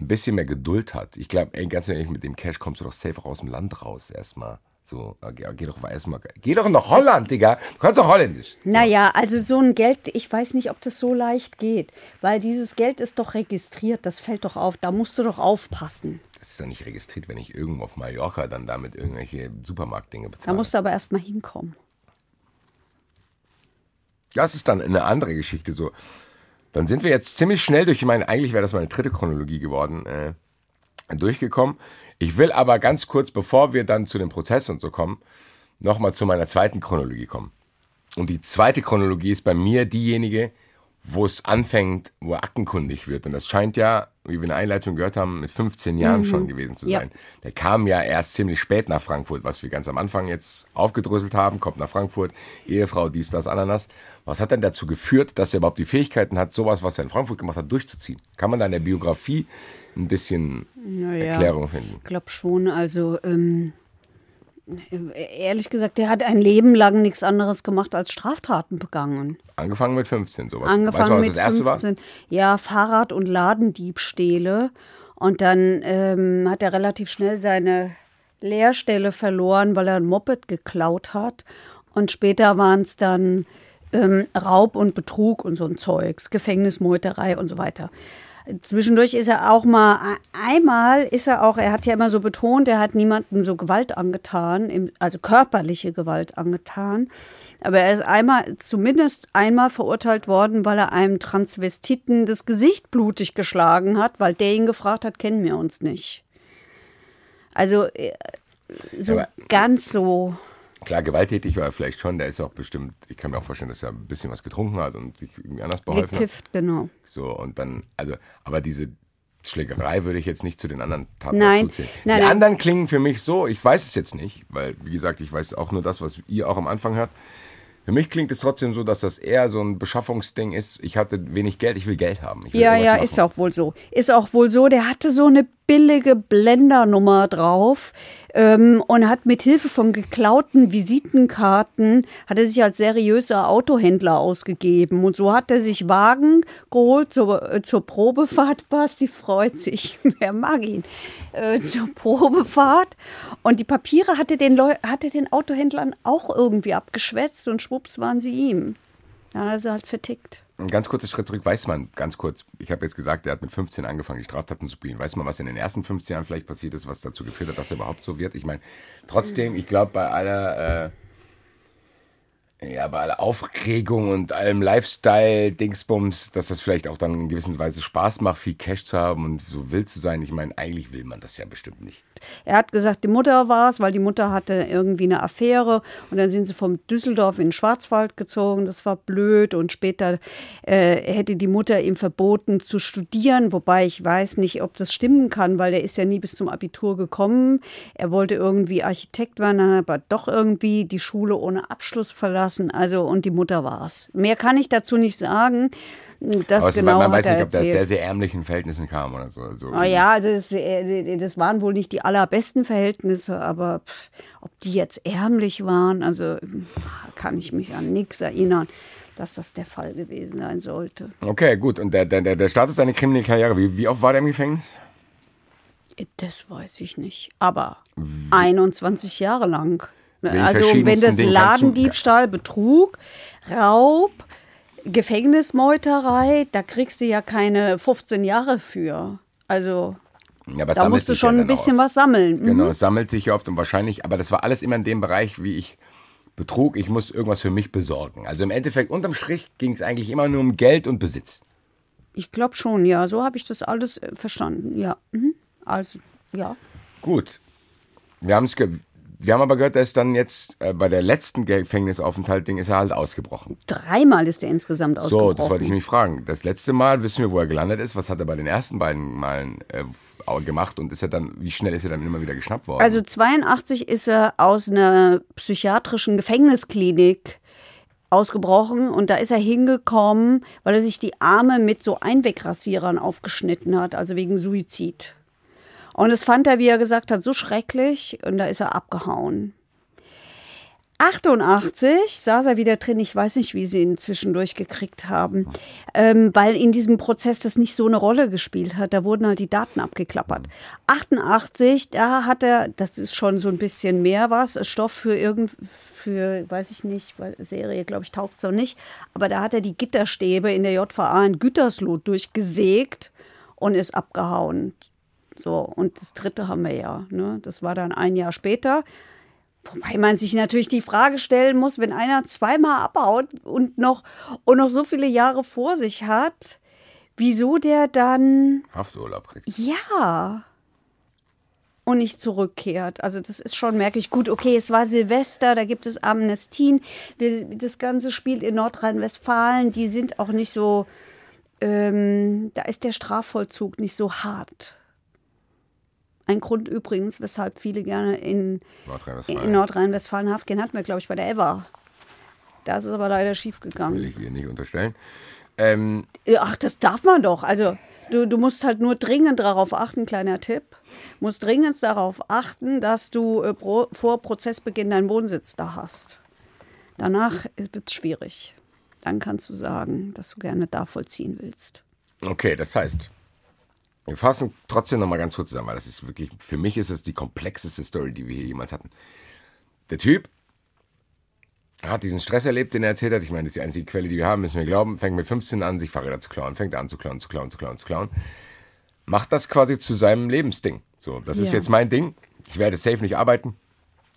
D: ein bisschen mehr Geduld hat. Ich glaube, ey, ganz ehrlich, mit dem Cash kommst du doch safe aus dem Land raus erstmal. So, geh, geh doch erstmal. Geh doch nach Holland, Digga. Du kannst doch Holländisch.
C: Naja, also so ein Geld, ich weiß nicht, ob das so leicht geht. Weil dieses Geld ist doch registriert, das fällt doch auf, da musst du doch aufpassen.
D: Das ist doch nicht registriert, wenn ich irgendwo auf Mallorca dann damit irgendwelche Supermarktdinge bezahle.
C: Da musst du aber erstmal hinkommen.
D: Das ist dann eine andere Geschichte. So, dann sind wir jetzt ziemlich schnell durch, ich meine, eigentlich wäre das meine dritte Chronologie geworden, äh, durchgekommen. Ich will aber ganz kurz, bevor wir dann zu dem Prozess und so kommen, nochmal zu meiner zweiten Chronologie kommen. Und die zweite Chronologie ist bei mir diejenige, wo es anfängt, wo er aktenkundig wird. Und das scheint ja, wie wir in der Einleitung gehört haben, mit 15 Jahren mhm. schon gewesen zu sein. Ja. Der kam ja erst ziemlich spät nach Frankfurt, was wir ganz am Anfang jetzt aufgedröselt haben, kommt nach Frankfurt, Ehefrau, dies, das, Ananas. Was hat denn dazu geführt, dass er überhaupt die Fähigkeiten hat, sowas, was er in Frankfurt gemacht hat, durchzuziehen? Kann man da in der Biografie ein bisschen naja, Erklärung finden?
C: Ich glaube schon. Also ähm, ehrlich gesagt, der hat ein Leben lang nichts anderes gemacht als Straftaten begangen.
D: Angefangen mit 15, sowas.
C: Angefangen weißt du, was mit das 15. War? Ja, Fahrrad- und Ladendiebstähle. Und dann ähm, hat er relativ schnell seine Lehrstelle verloren, weil er ein Moped geklaut hat. Und später waren es dann ähm, Raub und Betrug und so ein Zeugs, Gefängnismeuterei und so weiter. Zwischendurch ist er auch mal, einmal ist er auch, er hat ja immer so betont, er hat niemandem so Gewalt angetan, also körperliche Gewalt angetan. Aber er ist einmal, zumindest einmal verurteilt worden, weil er einem Transvestiten das Gesicht blutig geschlagen hat, weil der ihn gefragt hat, kennen wir uns nicht. Also äh, so Aber ganz so.
D: Klar, gewalttätig war er vielleicht schon. Der ist auch bestimmt, ich kann mir auch vorstellen, dass er ein bisschen was getrunken hat und sich irgendwie anders beholfen Gekifft, hat.
C: genau.
D: So, und dann, also, aber diese Schlägerei würde ich jetzt nicht zu den anderen
C: Taten nein,
D: zuzählen.
C: Nein,
D: die
C: nein.
D: anderen klingen für mich so, ich weiß es jetzt nicht, weil, wie gesagt, ich weiß auch nur das, was ihr auch am Anfang hört. Für mich klingt es trotzdem so, dass das eher so ein Beschaffungsding ist. Ich hatte wenig Geld, ich will Geld haben. Will
C: ja, ja, machen. ist auch wohl so. Ist auch wohl so. Der hatte so eine billige Blendernummer drauf ähm, und hat mit Hilfe von geklauten Visitenkarten hat er sich als seriöser Autohändler ausgegeben und so hat er sich Wagen geholt zur, äh, zur Probefahrt. Basti freut sich, wer mag ihn, äh, zur Probefahrt und die Papiere hatte den, Leu hatte den Autohändlern auch irgendwie abgeschwätzt und schwupps waren sie ihm. Dann hat er sie halt vertickt.
D: Ein ganz kurzer Schritt zurück. Weiß man, ganz kurz, ich habe jetzt gesagt, er hat mit 15 angefangen, die Straftaten zu begehen. Weiß man, was in den ersten 15 Jahren vielleicht passiert ist, was dazu geführt hat, dass er überhaupt so wird? Ich meine, trotzdem, ich glaube, bei aller äh, ja, bei aller Aufregung und allem Lifestyle-Dingsbums, dass das vielleicht auch dann in gewisser Weise Spaß macht, viel Cash zu haben und so wild zu sein. Ich meine, eigentlich will man das ja bestimmt nicht.
C: Er hat gesagt, die Mutter war es, weil die Mutter hatte irgendwie eine Affäre und dann sind sie vom Düsseldorf in den Schwarzwald gezogen. Das war blöd und später äh, hätte die Mutter ihm verboten zu studieren, wobei ich weiß nicht, ob das stimmen kann, weil er ist ja nie bis zum Abitur gekommen. Er wollte irgendwie Architekt werden, aber doch irgendwie die Schule ohne Abschluss verlassen lassen. Also, und die Mutter war es. Mehr kann ich dazu nicht sagen. Das
D: Aber
C: genau
D: man weiß nicht, ob der aus sehr, sehr ärmlichen Verhältnissen kam oder so.
C: Also, ah, ja, also das, äh, das, waren wohl nicht die allerbesten Verhältnisse, aber pff, ob die jetzt ärmlich waren, also kann ich mich an nichts erinnern. dass das der Fall gewesen sein sollte.
D: Okay, gut. Und der, der, der der startet seine kriminelle Karriere. Wie, wie oft war der im Gefängnis?
C: Das weiß ich nicht. Aber 21 Jahre lang.
D: Wegen
C: Also wenn das Ladendiebstahl, Betrug, Raub, Gefängnismeuterei, da kriegst du ja keine 15 Jahre für. Also
D: Ja, es
C: da musst du schon
D: ja
C: ein bisschen
D: auf.
C: was sammeln. Mhm.
D: Genau, es sammelt sich ja oft und wahrscheinlich, aber das war alles immer in dem Bereich, wie ich betrug, ich muss irgendwas für mich besorgen. Also im Endeffekt, unterm Strich ging es eigentlich immer nur um Geld und Besitz.
C: Ich glaube schon, ja. So habe ich das alles äh, verstanden. Ja. Mhm. Also, ja.
D: Gut. Wir, haben's ge wir haben aber gehört, dass dann jetzt äh, bei der letzten Gefängnisaufenthalt-Ding ist er halt ausgebrochen.
C: Dreimal ist er insgesamt
D: So,
C: ausgebrochen.
D: das wollte ich mich fragen. Das letzte Mal wissen wir, wo er gelandet ist. Was hat er bei den ersten beiden Malen äh, gemacht und ist er dann, wie schnell ist er dann immer wieder geschnappt worden?
C: Also 82 ist er aus einer psychiatrischen Gefängnisklinik ausgebrochen und da ist er hingekommen, weil er sich die Arme mit so Einwegrasierern aufgeschnitten hat, also wegen Suizid. Und das fand er, wie er gesagt hat, so schrecklich und da ist er abgehauen. 88 saß er wieder drin. Ich weiß nicht, wie sie ihn zwischendurch gekriegt haben, ähm, weil in diesem Prozess das nicht so eine Rolle gespielt hat. Da wurden halt die Daten abgeklappert. 88, da hat er, das ist schon so ein bisschen mehr was, Stoff für irgend, für, weiß ich nicht, weil Serie, glaube ich, taugt so nicht. Aber da hat er die Gitterstäbe in der JVA in Gütersloh durchgesägt und ist abgehauen. So, und das dritte haben wir ja. Ne? Das war dann ein Jahr später. Wobei man sich natürlich die Frage stellen muss, wenn einer zweimal abhaut und noch, und noch so viele Jahre vor sich hat, wieso der dann,
D: Hafturlaub kriegt.
C: ja, und nicht zurückkehrt. Also das ist schon merklich. Gut, okay, es war Silvester, da gibt es Amnestien. Das Ganze spielt in Nordrhein-Westfalen. Die sind auch nicht so, ähm, da ist der Strafvollzug nicht so hart. Ein Grund übrigens, weshalb viele gerne in,
D: Nordrhein-Westfalen.
C: in Nordrhein-Westfalen Haft gehen, hatten wir, glaube ich, bei der Eva. Da ist aber leider schief
D: Will ich hier nicht unterstellen. Ähm,
C: Ach, das darf man doch. Also, du, du musst halt nur dringend darauf achten, kleiner Tipp, musst dringend darauf achten, dass du äh, pro, vor Prozessbeginn deinen Wohnsitz da hast. Danach wird es schwierig. Dann kannst du sagen, dass du gerne da vollziehen willst.
D: okay, das heißt, wir fassen trotzdem nochmal ganz kurz zusammen, weil das ist wirklich, für mich ist es die komplexeste Story, die wir hier jemals hatten. Der Typ hat diesen Stress erlebt, den er erzählt hat. Ich meine, das ist die einzige Quelle, die wir haben, müssen wir glauben. Fängt mit 15 an, sich Fahrräder zu klauen. Fängt an zu klauen, zu klauen, zu klauen, zu klauen. Macht das quasi zu seinem Lebensding. So, das ist
C: Ja.
D: jetzt mein Ding. Ich werde safe nicht arbeiten.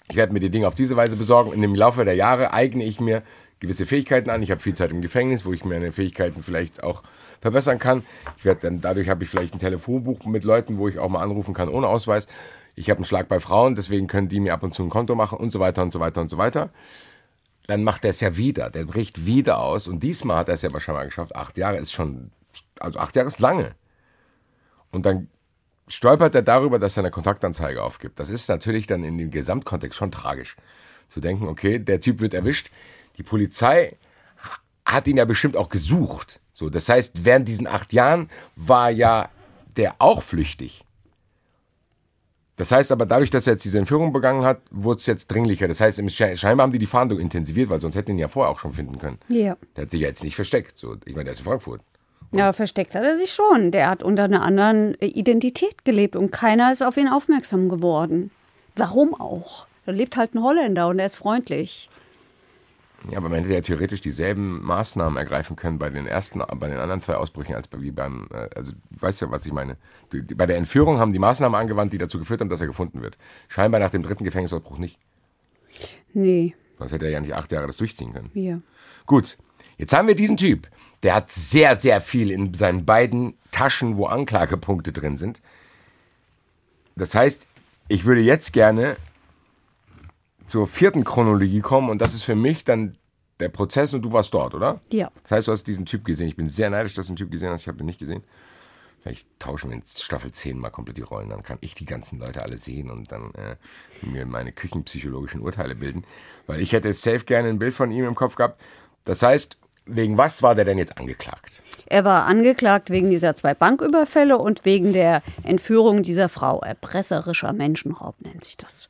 D: Ich werde mir die Dinge auf diese Weise besorgen. Und im Laufe der Jahre eigne ich mir gewisse Fähigkeiten an. Ich habe viel Zeit im Gefängnis, wo ich meine Fähigkeiten vielleicht auch verbessern kann. Ich werde dann, dadurch habe ich vielleicht ein Telefonbuch mit Leuten, wo ich auch mal anrufen kann ohne Ausweis. Ich habe einen Schlag bei Frauen, deswegen können die mir ab und zu ein Konto machen und so weiter und so weiter und so weiter. Dann macht er es ja wieder. Der bricht wieder aus. Und diesmal hat er es ja wahrscheinlich geschafft. Acht Jahre ist schon, also acht Jahre ist lange. Und dann stolpert er darüber, dass er eine Kontaktanzeige aufgibt. Das ist natürlich dann in dem Gesamtkontext schon tragisch. Zu denken, okay, der Typ wird erwischt. Die Polizei hat ihn ja bestimmt auch gesucht. So, das heißt, während diesen acht Jahren war ja der auch flüchtig. Das heißt aber, dadurch, dass er jetzt diese Entführung begangen hat, wurde es jetzt dringlicher. Das heißt, im Sche- scheinbar haben die die Fahndung intensiviert, weil sonst hätten ihn ja vorher auch schon finden können.
C: Ja.
D: Der hat sich ja jetzt nicht versteckt. So, ich meine, der ist in Frankfurt.
C: Ja, versteckt hat er sich schon. Der hat unter einer anderen äh, Identität gelebt und keiner ist auf ihn aufmerksam geworden. Warum auch? Da lebt halt ein Holländer und er ist freundlich.
D: Ja, aber man hätte ja theoretisch dieselben Maßnahmen ergreifen können bei den ersten, bei den anderen zwei Ausbrüchen als bei, wie beim, äh, also du weißt ja, was ich meine. Die, die, bei der Entführung haben die Maßnahmen angewandt, die dazu geführt haben, dass er gefunden wird. Scheinbar nach dem dritten Gefängnisausbruch nicht.
C: Nee,
D: Sonst hätte er ja nicht acht Jahre das durchziehen können.
C: wir.
D: Gut, jetzt haben wir diesen Typ. Der hat sehr, sehr viel in seinen beiden Taschen, wo Anklagepunkte drin sind. Das heißt, ich würde jetzt gerne zur vierten Chronologie kommen und das ist für mich dann der Prozess und du warst dort, oder?
C: Ja.
D: Das heißt, du hast diesen Typ gesehen. Ich bin sehr neidisch, dass du den Typ gesehen hast. Ich habe ihn nicht gesehen. Vielleicht tauschen wir in Staffel 10 mal komplett die Rollen. Dann kann ich die ganzen Leute alle sehen und dann äh, mir meine küchenpsychologischen Urteile bilden. Weil ich hätte safe gerne ein Bild von ihm im Kopf gehabt. Das heißt, wegen was war der denn jetzt angeklagt?
C: Er war angeklagt wegen dieser zwei Banküberfälle und wegen der Entführung dieser Frau. Erpresserischer Menschenraub nennt sich das.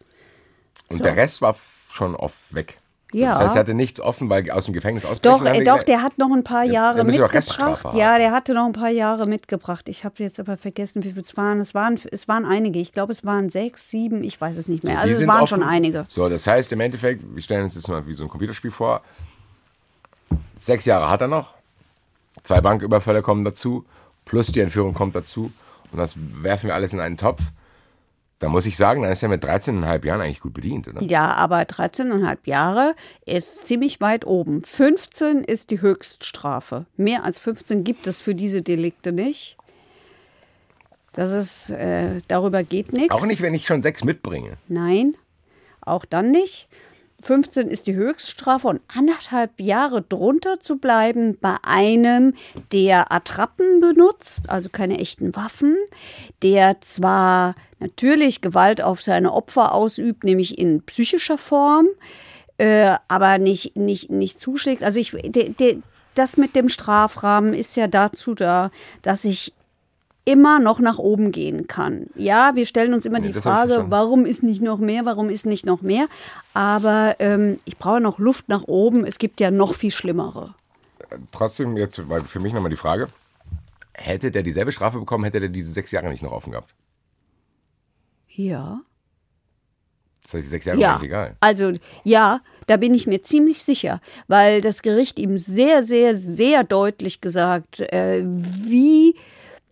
D: Und der Rest war schon oft weg.
C: Ja.
D: Das heißt, er hatte nichts offen, weil aus dem Gefängnis ausbrechen.
C: Doch, äh, doch, der hat noch ein paar Jahre mitgebracht. Ja, der hatte noch ein paar Jahre mitgebracht. Ich habe jetzt aber vergessen, wie viel es waren. Es waren, es waren einige. Ich glaube, es waren sechs, sieben, ich weiß es nicht mehr. Also es waren
D: offen.
C: schon einige.
D: So, das heißt im Endeffekt, wir stellen uns jetzt mal wie so ein Computerspiel vor. Sechs Jahre hat er noch. Zwei Banküberfälle kommen dazu. Plus die Entführung kommt dazu. Und das werfen wir alles in einen Topf. Da muss ich sagen, dann ist er mit 13,5 Jahren eigentlich gut bedient, oder?
C: Ja, aber 13,5 Jahre ist ziemlich weit oben. 15 ist die Höchststrafe. Mehr als 15 gibt es für diese Delikte nicht. Das ist, äh, darüber geht nichts.
D: Auch nicht, wenn ich schon sechs mitbringe.
C: Nein, auch dann nicht. 15 ist die Höchststrafe und anderthalb Jahre drunter zu bleiben bei einem, der Attrappen benutzt, also keine echten Waffen, der zwar natürlich Gewalt auf seine Opfer ausübt, nämlich in psychischer Form, äh, aber nicht, nicht, nicht zuschlägt. Also ich, der, der, das mit dem Strafrahmen ist ja dazu da, dass ich immer noch nach oben gehen kann. Ja, wir stellen uns immer
D: Nee,
C: die Frage, warum ist nicht noch mehr, warum ist nicht noch mehr? Aber ähm, ich brauche noch Luft nach oben. Es gibt ja noch viel schlimmere.
D: Trotzdem, jetzt weil für mich nochmal die Frage: Hätte der dieselbe Strafe bekommen, hätte der diese sechs Jahre nicht noch offen gehabt?
C: Ja.
D: Das heißt, die sechs Jahre
C: Ja,
D: nicht egal.
C: also ja, da bin ich mir ziemlich sicher, weil das Gericht ihm sehr, sehr, sehr deutlich gesagt, äh, wie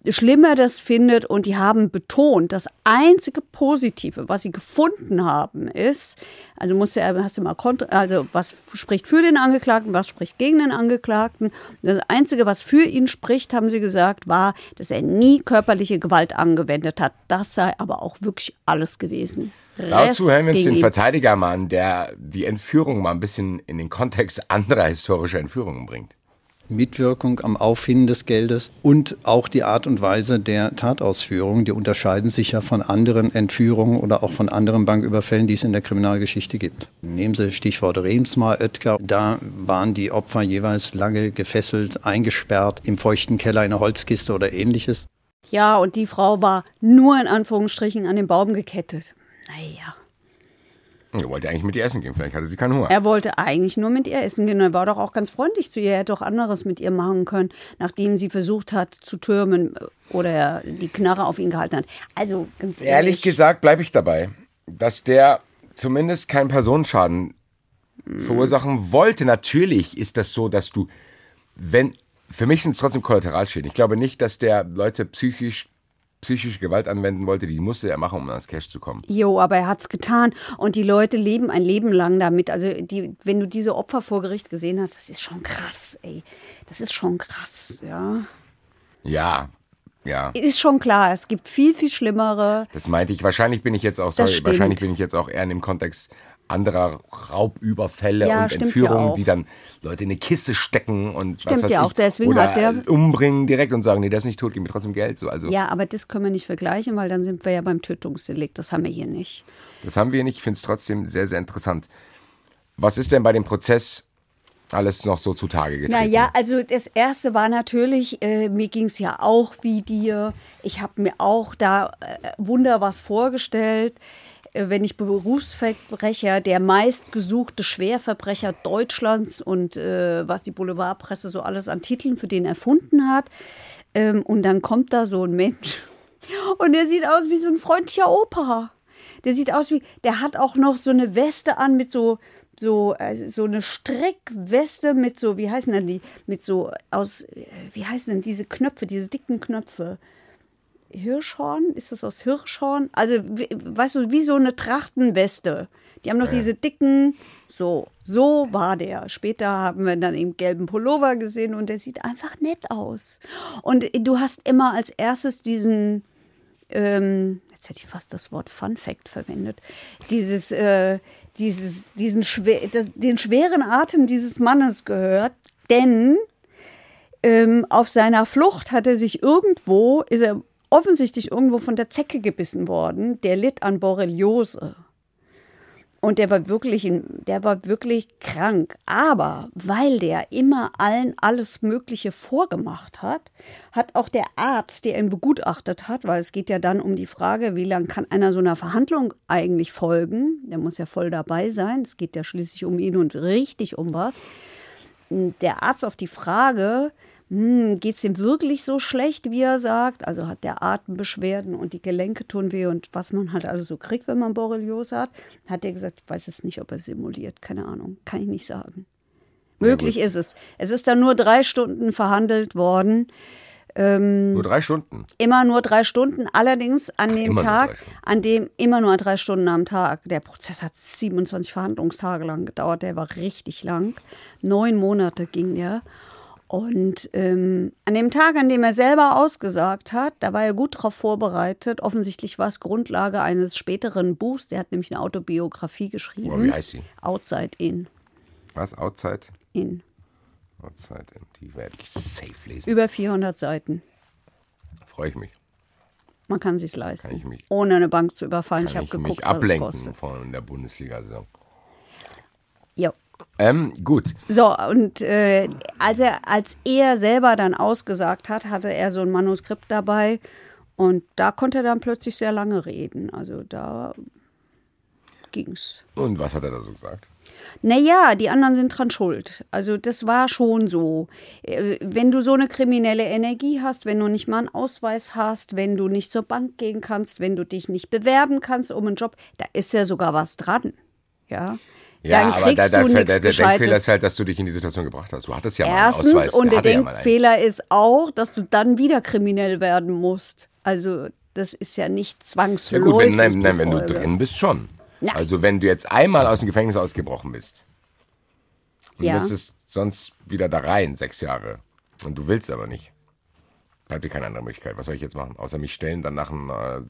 C: schlimm er das findet und die haben betont, das einzige Positive, was sie gefunden haben, ist, also musst du, hast du mal, also was spricht für den Angeklagten, was spricht gegen den Angeklagten. Das einzige, was für ihn spricht, haben sie gesagt, war, dass er nie körperliche Gewalt angewendet hat. Das sei aber auch wirklich alles gewesen.
D: Dazu hören wir uns den
C: ihn.
D: Verteidiger mal an, der die Entführung mal ein bisschen in den Kontext anderer historischer Entführungen bringt.
F: Mitwirkung am Auffinden des Geldes und auch die Art und Weise der Tatausführung, die unterscheiden sich ja von anderen Entführungen oder auch von anderen Banküberfällen, die es in der Kriminalgeschichte gibt. Nehmen Sie Stichwort Remsmar, Oetker, da waren die Opfer jeweils lange gefesselt, eingesperrt im feuchten Keller in einer Holzkiste oder ähnliches.
C: Ja, und die Frau war nur in Anführungsstrichen an den Baum gekettet. Naja,
D: Er wollte eigentlich mit ihr essen gehen, vielleicht hatte sie keinen Hunger.
C: er wollte eigentlich nur mit ihr essen gehen. Er war doch auch ganz freundlich zu ihr. Er hätte doch anderes mit ihr machen können, nachdem sie versucht hat zu türmen oder die Knarre auf ihn gehalten hat. Also ganz ehrlich.
D: Ehrlich gesagt bleibe ich dabei, dass der zumindest keinen Personenschaden verursachen wollte. Natürlich ist das so, dass du, wenn, für mich sind es trotzdem Kollateralschäden. Ich glaube nicht, dass der Leute psychisch, psychische Gewalt anwenden wollte. Die musste er machen, um ans Cash zu kommen.
C: Jo, aber er hat's getan und die Leute leben ein Leben lang damit. Also die, wenn du diese Opfer vor Gericht gesehen hast, das ist schon krass, ey. Das ist schon krass, ja.
D: Ja, ja.
C: Ist schon klar, es gibt viel, viel schlimmere.
D: Das meinte ich. Wahrscheinlich bin ich jetzt auch, sorry, wahrscheinlich bin ich jetzt auch eher in dem Kontext anderer Raubüberfälle
C: Ja,
D: und
C: ja
D: Entführungen, die dann Leute in eine Kiste stecken und was
C: Stimmt
D: weiß
C: ja
D: ich,
C: auch, deswegen
D: oder
C: hat der-
D: umbringen direkt und sagen, nee, der ist nicht tot, gib mir trotzdem Geld. So, also
C: Ja, aber das können wir nicht vergleichen, weil dann sind wir ja beim Tötungsdelikt. Das haben wir hier nicht.
D: das haben wir nicht. Ich finde es trotzdem sehr, sehr interessant. Was ist denn bei dem Prozess alles noch so zutage getreten?
C: Naja, also das erste war natürlich, äh, mir ging es ja auch wie dir. Ich habe mir auch da äh, Wunder was vorgestellt. Äh, wenn ich Berufsverbrecher, der meistgesuchte Schwerverbrecher Deutschlands und äh, was die Boulevardpresse so alles an Titeln für den erfunden hat. Ähm, und dann kommt da so ein Mensch und der sieht aus wie so ein freundlicher Opa. Der sieht aus wie, der hat auch noch so eine Weste an mit so, so, äh, so eine Strickweste mit so, wie heißen denn die, mit so aus, äh, wie heißen denn diese Knöpfe, diese dicken Knöpfe? Hirschhorn? Ist das aus Hirschhorn? Also, wie- weißt du, wie so eine Trachtenweste. Die haben noch diese dicken, so, so war der. Später haben wir dann eben gelben Pullover gesehen und der sieht einfach nett aus. Und du hast immer als erstes diesen, ähm, jetzt hätte ich fast das Wort Fun Fact verwendet, dieses, äh, dieses, diesen schwer, den schweren Atem dieses Mannes gehört, denn ähm, auf seiner Flucht hat er sich irgendwo, ist er offensichtlich irgendwo von der Zecke gebissen worden, der litt an Borreliose. Und der war wirklich, der war wirklich krank. Aber weil der immer allen alles Mögliche vorgemacht hat, hat auch der Arzt, der ihn begutachtet hat, weil es geht ja dann um die Frage, wie lange kann einer so einer Verhandlung eigentlich folgen? Der muss ja voll dabei sein. Es geht ja schließlich um ihn und richtig um was. Der Arzt auf die Frage, hm, geht es ihm wirklich so schlecht, wie er sagt? Also hat der Atembeschwerden und die Gelenke tun weh und was man halt also so kriegt, wenn man Borreliose hat, hat er gesagt, ich weiß es nicht, ob er simuliert, keine Ahnung, kann ich nicht sagen. Möglich ist es. Es ist dann nur drei Stunden verhandelt worden.
D: Ähm, nur drei Stunden?
C: Immer nur drei Stunden. Allerdings an Ach, dem Tag, an dem immer nur drei Stunden am Tag. Der Prozess hat 27 Verhandlungstage lang gedauert. Der war richtig lang. Neun Monate ging der. Und ähm, an dem Tag, an dem er selber ausgesagt hat, da war er gut darauf vorbereitet. Offensichtlich war es Grundlage eines späteren Buchs. Der hat nämlich eine Autobiografie geschrieben. Oh,
D: wie heißt sie?
C: Outside In.
D: Was? Outside?
C: In.
D: Outside In. Die werde ich safe lesen.
C: Über 400 Seiten.
D: Freue ich mich.
C: Man kann sich leisten.
D: Kann ich mich,
C: ohne eine Bank zu überfallen.
D: Kann
C: ich habe geguckt,
D: mich ablenken von der Bundesliga-Saison. Ähm, gut.
C: So, und äh, als, er, als er selber dann ausgesagt hat, hatte er so ein Manuskript dabei und da konnte er dann plötzlich sehr lange reden. Also da ging's.
D: Und was hat er da so gesagt?
C: Naja, die anderen sind dran schuld. Also das war schon so. Äh, wenn du so eine kriminelle Energie hast, wenn du nicht mal einen Ausweis hast, wenn du nicht zur Bank gehen kannst, wenn du dich nicht bewerben kannst um einen Job, da ist ja sogar was dran. Ja.
D: Ja, dann aber der, der, der, der Denkfehler ist halt, dass du dich in die Situation gebracht hast. Du hattest ja
C: Erstens,
D: mal einen Ausweis.
C: und der Denkfehler ja ist auch, dass du dann wieder kriminell werden musst. Also das ist ja nicht zwangsläufig. Ja gut,
D: wenn, nein, nein, wenn du drin bist, schon. Na. Also wenn du jetzt einmal aus dem Gefängnis ausgebrochen bist und ja. müsstest sonst wieder da rein, sechs Jahre, und du willst aber nicht, bleibt dir keine andere Möglichkeit. Was soll ich jetzt machen? Außer mich stellen, dann nach einem äh,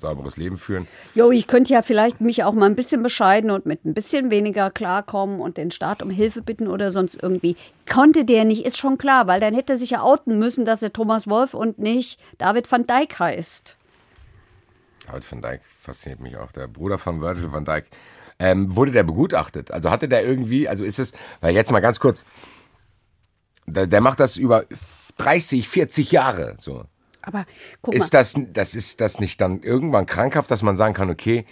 D: sauberes Leben führen.
C: Jo, ich könnte ja vielleicht mich auch mal ein bisschen bescheiden und mit ein bisschen weniger klarkommen und den Staat um Hilfe bitten oder sonst irgendwie. Konnte der nicht, ist schon klar, weil dann hätte er sich ja outen müssen, dass er Thomas Wolf und nicht David van Dijk heißt.
D: David van Dijk fasziniert mich auch, der Bruder von Virgil van Dijk. Ähm, wurde der begutachtet? Also hatte der irgendwie, also ist es, weil jetzt mal ganz kurz, der, der macht das über 30, 40 Jahre so.
C: Aber guck mal.
D: Ist das, das ist das nicht dann irgendwann krankhaft, dass man sagen kann, okay,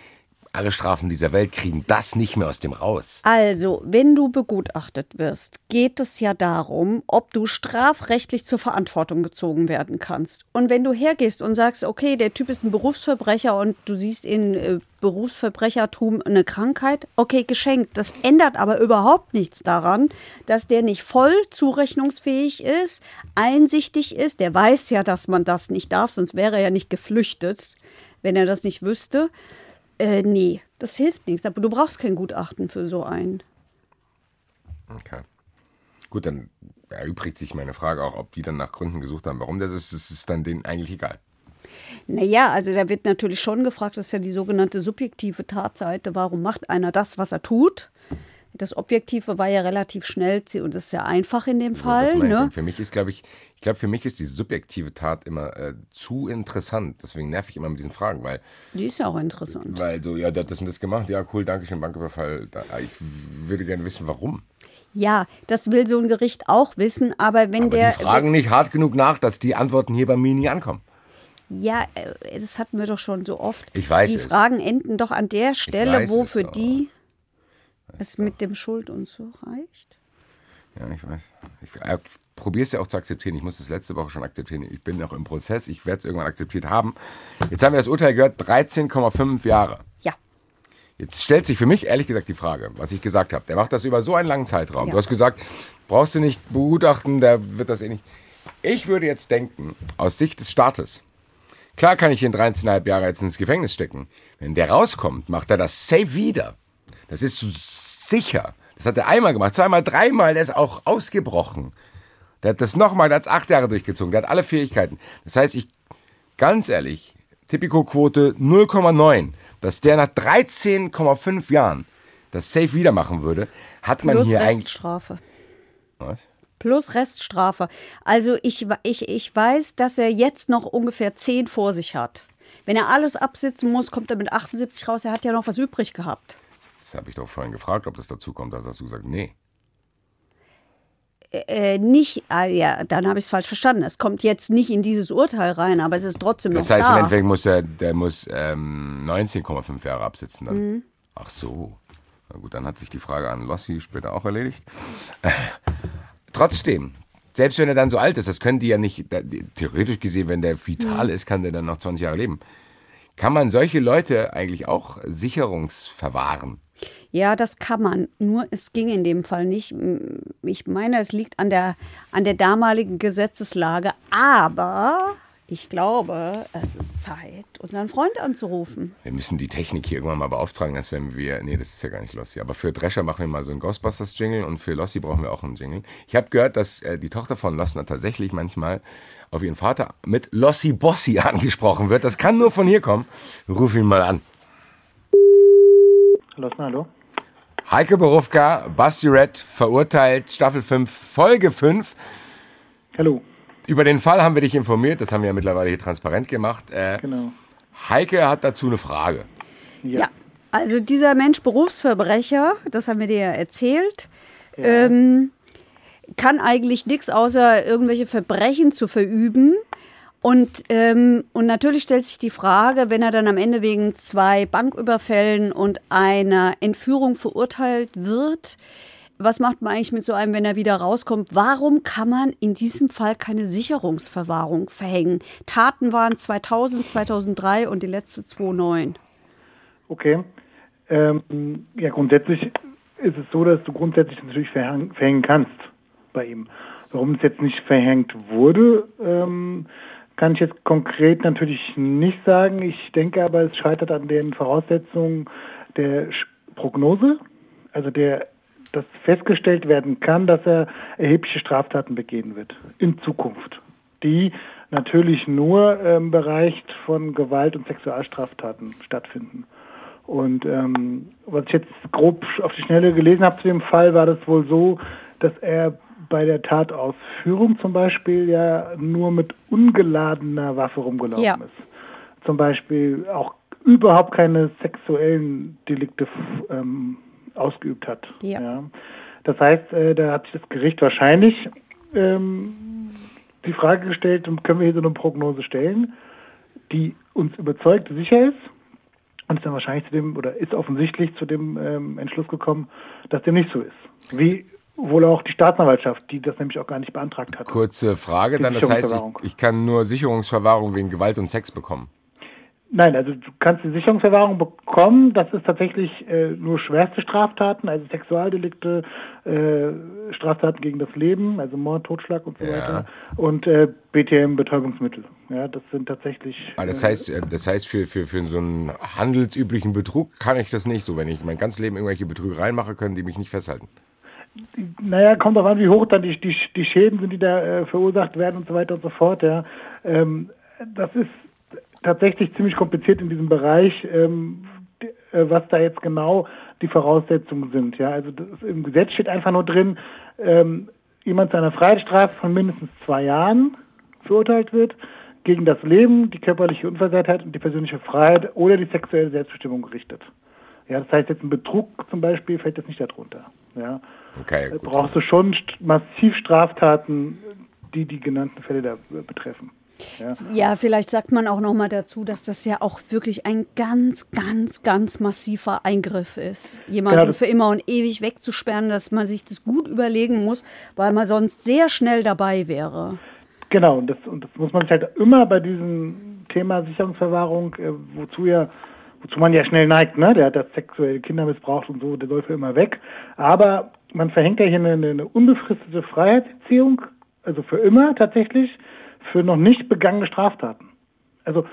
D: alle Strafen dieser Welt kriegen das nicht mehr aus dem raus.
C: Also, wenn du begutachtet wirst, geht es ja darum, ob du strafrechtlich zur Verantwortung gezogen werden kannst. Und wenn du hergehst und sagst, okay, der Typ ist ein Berufsverbrecher und du siehst in äh, Berufsverbrechertum eine Krankheit, okay, geschenkt. Das ändert aber überhaupt nichts daran, dass der nicht voll zurechnungsfähig ist, einsichtig ist. Der weiß ja, dass man das nicht darf, sonst wäre er ja nicht geflüchtet, wenn er das nicht wüsste. Äh, nee, das hilft nichts. Aber du brauchst kein Gutachten für so einen.
D: Okay. Gut, dann erübrigt sich meine Frage auch, ob die dann nach Gründen gesucht haben. Warum das ist, das ist dann denen eigentlich egal.
C: Naja, also da wird natürlich schon gefragt, das ist ja die sogenannte subjektive Tatseite. Warum macht einer das, was er tut? Das Objektive war ja relativ schnell und das ist ja einfach in dem Fall.
D: Ne? Für mich ist, glaube ich glaube, für mich ist die subjektive Tat immer äh, zu interessant. Deswegen nerv ich immer mit diesen Fragen, weil.
C: Die ist ja auch interessant.
D: Weil so, ja, das und das gemacht, ja, cool, danke schön, Banküberfall. Da, ich würde gerne wissen, warum.
C: Ja, das will so ein Gericht auch wissen, aber wenn
D: aber
C: der.
D: Die fragen nicht hart genug nach, dass die Antworten hier bei mir nie ankommen.
C: Ja, äh, das hatten wir doch schon so oft.
D: Ich weiß
C: Die
D: es.
C: Fragen enden doch an der Stelle, wo für die es mit dem Schuld und so reicht?
D: Ja, ich weiß. Ich äh, probiere es ja auch zu akzeptieren. Ich muss das letzte Woche schon akzeptieren. Ich bin noch im Prozess. Ich werde es irgendwann akzeptiert haben. Jetzt haben wir das Urteil gehört: 13,5 Jahre.
C: Ja.
D: Jetzt stellt sich für mich ehrlich gesagt die Frage, was ich gesagt habe. Der macht das über so einen langen Zeitraum. Ja. Du hast gesagt, brauchst du nicht begutachten, der wird das eh nicht. Ich würde jetzt denken, aus Sicht des Staates, klar kann ich ihn 13,5 Jahre jetzt ins Gefängnis stecken. Wenn der rauskommt, macht er das safe wieder. Das ist so sicher. Das hat er einmal gemacht, zweimal, dreimal, der ist auch ausgebrochen. Der hat das nochmal, der hat acht Jahre durchgezogen, der hat alle Fähigkeiten. Das heißt, ich, ganz ehrlich, Tipico-Quote 0,9, dass der nach 13,5 Jahren das safe wieder machen würde, hat man
C: Plus
D: hier eigentlich.
C: Reststrafe.
D: Was?
C: Plus Reststrafe. Also ich, ich, ich weiß, dass er jetzt noch ungefähr 10 vor sich hat. Wenn er alles absitzen muss, kommt er mit 78 raus. Er hat ja noch was übrig gehabt.
D: das habe ich doch vorhin gefragt, ob das dazu kommt. Da hast du gesagt, nee.
C: Äh, nicht, ah, ja, dann habe ich es falsch verstanden. Es kommt jetzt nicht in dieses Urteil rein, aber es ist trotzdem
D: Das heißt, im
C: da.
D: Endeffekt muss er, der muss ähm, 19,5 Jahre absitzen dann. Ach so. Na gut, dann hat sich die Frage an Lossi später auch erledigt. Äh, trotzdem, selbst wenn er dann so alt ist, das können die ja nicht, theoretisch gesehen, wenn der vital ist, kann der dann noch 20 Jahre leben. Kann man solche Leute eigentlich auch sicherungsverwahren?
C: Ja, das kann man. Nur es ging in dem Fall nicht. Ich meine, es liegt an der, an der damaligen Gesetzeslage. Aber ich glaube, es ist Zeit, unseren Freund anzurufen.
D: Wir müssen die Technik hier irgendwann mal beauftragen, dass wenn wir. Nee, das ist ja gar nicht Lossi. Aber für Drescher machen wir mal so einen Ghostbusters-Jingle und für Lossi brauchen wir auch einen Jingle. Ich habe gehört, dass äh, die Tochter von Lossner tatsächlich manchmal auf ihren Vater mit Lossi Bossi angesprochen wird. Das kann nur von hier kommen. Ruf ihn mal an.
G: Lossner, hallo?
D: Heike Borufka, Basti Red, verurteilt, Staffel 5, Folge 5.
G: Hallo.
D: Über den Fall haben wir dich informiert, das haben wir ja mittlerweile hier transparent gemacht. Äh,
G: Genau.
D: Heike hat dazu eine Frage.
C: Ja. Also dieser Mensch Berufsverbrecher, das haben wir dir ja erzählt, ähm, kann eigentlich nichts außer irgendwelche Verbrechen zu verüben. Und, ähm, und natürlich stellt sich die Frage, wenn er dann am Ende wegen zwei Banküberfällen und einer Entführung verurteilt wird, was macht man eigentlich mit so einem, wenn er wieder rauskommt? Warum kann man in diesem Fall keine Sicherungsverwahrung verhängen? Taten waren 2000, 2003 und die letzte 2009.
G: Okay. Ähm, ja, grundsätzlich ist es so, dass du grundsätzlich natürlich verhängen kannst bei ihm. Warum es jetzt nicht verhängt wurde, ähm, kann ich jetzt konkret natürlich nicht sagen. Ich denke aber, es scheitert an den Voraussetzungen der Prognose, also der, dass festgestellt werden kann, dass er erhebliche Straftaten begehen wird in Zukunft, die natürlich nur im Bereich von Gewalt- und Sexualstraftaten stattfinden. Und ähm, was ich jetzt grob auf die Schnelle gelesen habe zu dem Fall, war das wohl so, dass er bei der Tatausführung zum Beispiel ja nur mit ungeladener Waffe rumgelaufen
C: Ja.
G: ist. Zum Beispiel auch überhaupt keine sexuellen Delikte ähm, ausgeübt hat.
C: Ja.
G: Das heißt, äh, da hat sich das Gericht wahrscheinlich ähm, die Frage gestellt, und können wir hier so eine Prognose stellen, die uns überzeugt, sicher ist, und ist dann wahrscheinlich zu dem, oder ist offensichtlich zu dem ähm, Entschluss gekommen, dass dem nicht so ist. Wie wohl auch die Staatsanwaltschaft, die das nämlich auch gar nicht beantragt hat.
D: Kurze Frage
G: Die
D: dann, das heißt, ich, ich kann nur Sicherungsverwahrung wegen Gewalt und Sex bekommen.
G: Nein, also du kannst die Sicherungsverwahrung bekommen. Das ist tatsächlich äh, nur schwerste Straftaten, also Sexualdelikte, äh, Straftaten gegen das Leben, also Mord, Totschlag und so
D: Ja.
G: weiter. Und äh, BTM, Betäubungsmittel. Ja, das sind tatsächlich.
D: Ah, das
G: äh,
D: heißt, äh, das heißt für, für, für so einen handelsüblichen Betrug kann ich das nicht so. Wenn ich mein ganzes Leben irgendwelche Betrügereien mache, können die mich nicht festhalten.
G: Naja, kommt darauf an, wie hoch dann die, die, die Schäden sind, die da äh, verursacht werden und so weiter und so fort. Ja. Ähm, das ist tatsächlich ziemlich kompliziert in diesem Bereich, ähm, d- äh, was da jetzt genau die Voraussetzungen sind. Ja. Also das, im Gesetz steht einfach nur drin, ähm, jemand zu einer Freiheitsstrafe von mindestens zwei Jahren verurteilt wird, gegen das Leben, die körperliche Unversehrtheit und die persönliche Freiheit oder die sexuelle Selbstbestimmung gerichtet. Ja, das heißt jetzt ein Betrug zum Beispiel fällt jetzt nicht darunter. Ja.
D: Okay, gut.
G: brauchst du schon st- massiv Straftaten, die die genannten Fälle da äh, betreffen. Ja.
C: Ja, vielleicht sagt man auch noch mal dazu, dass das ja auch wirklich ein ganz, ganz, ganz massiver Eingriff ist. Jemanden
G: Genau,
C: für immer und ewig wegzusperren, dass man sich das gut überlegen muss, weil man sonst sehr schnell dabei wäre.
G: Genau, und das, und das muss man sich halt immer bei diesem Thema Sicherungsverwahrung, äh, wozu ja, wozu man ja schnell neigt, ne? Der hat das sexuelle Kinder missbraucht und so, der soll für immer weg. Aber man verhängt ja hier eine, eine unbefristete Freiheitsentziehung, also für immer tatsächlich, für noch nicht begangene Straftaten. Also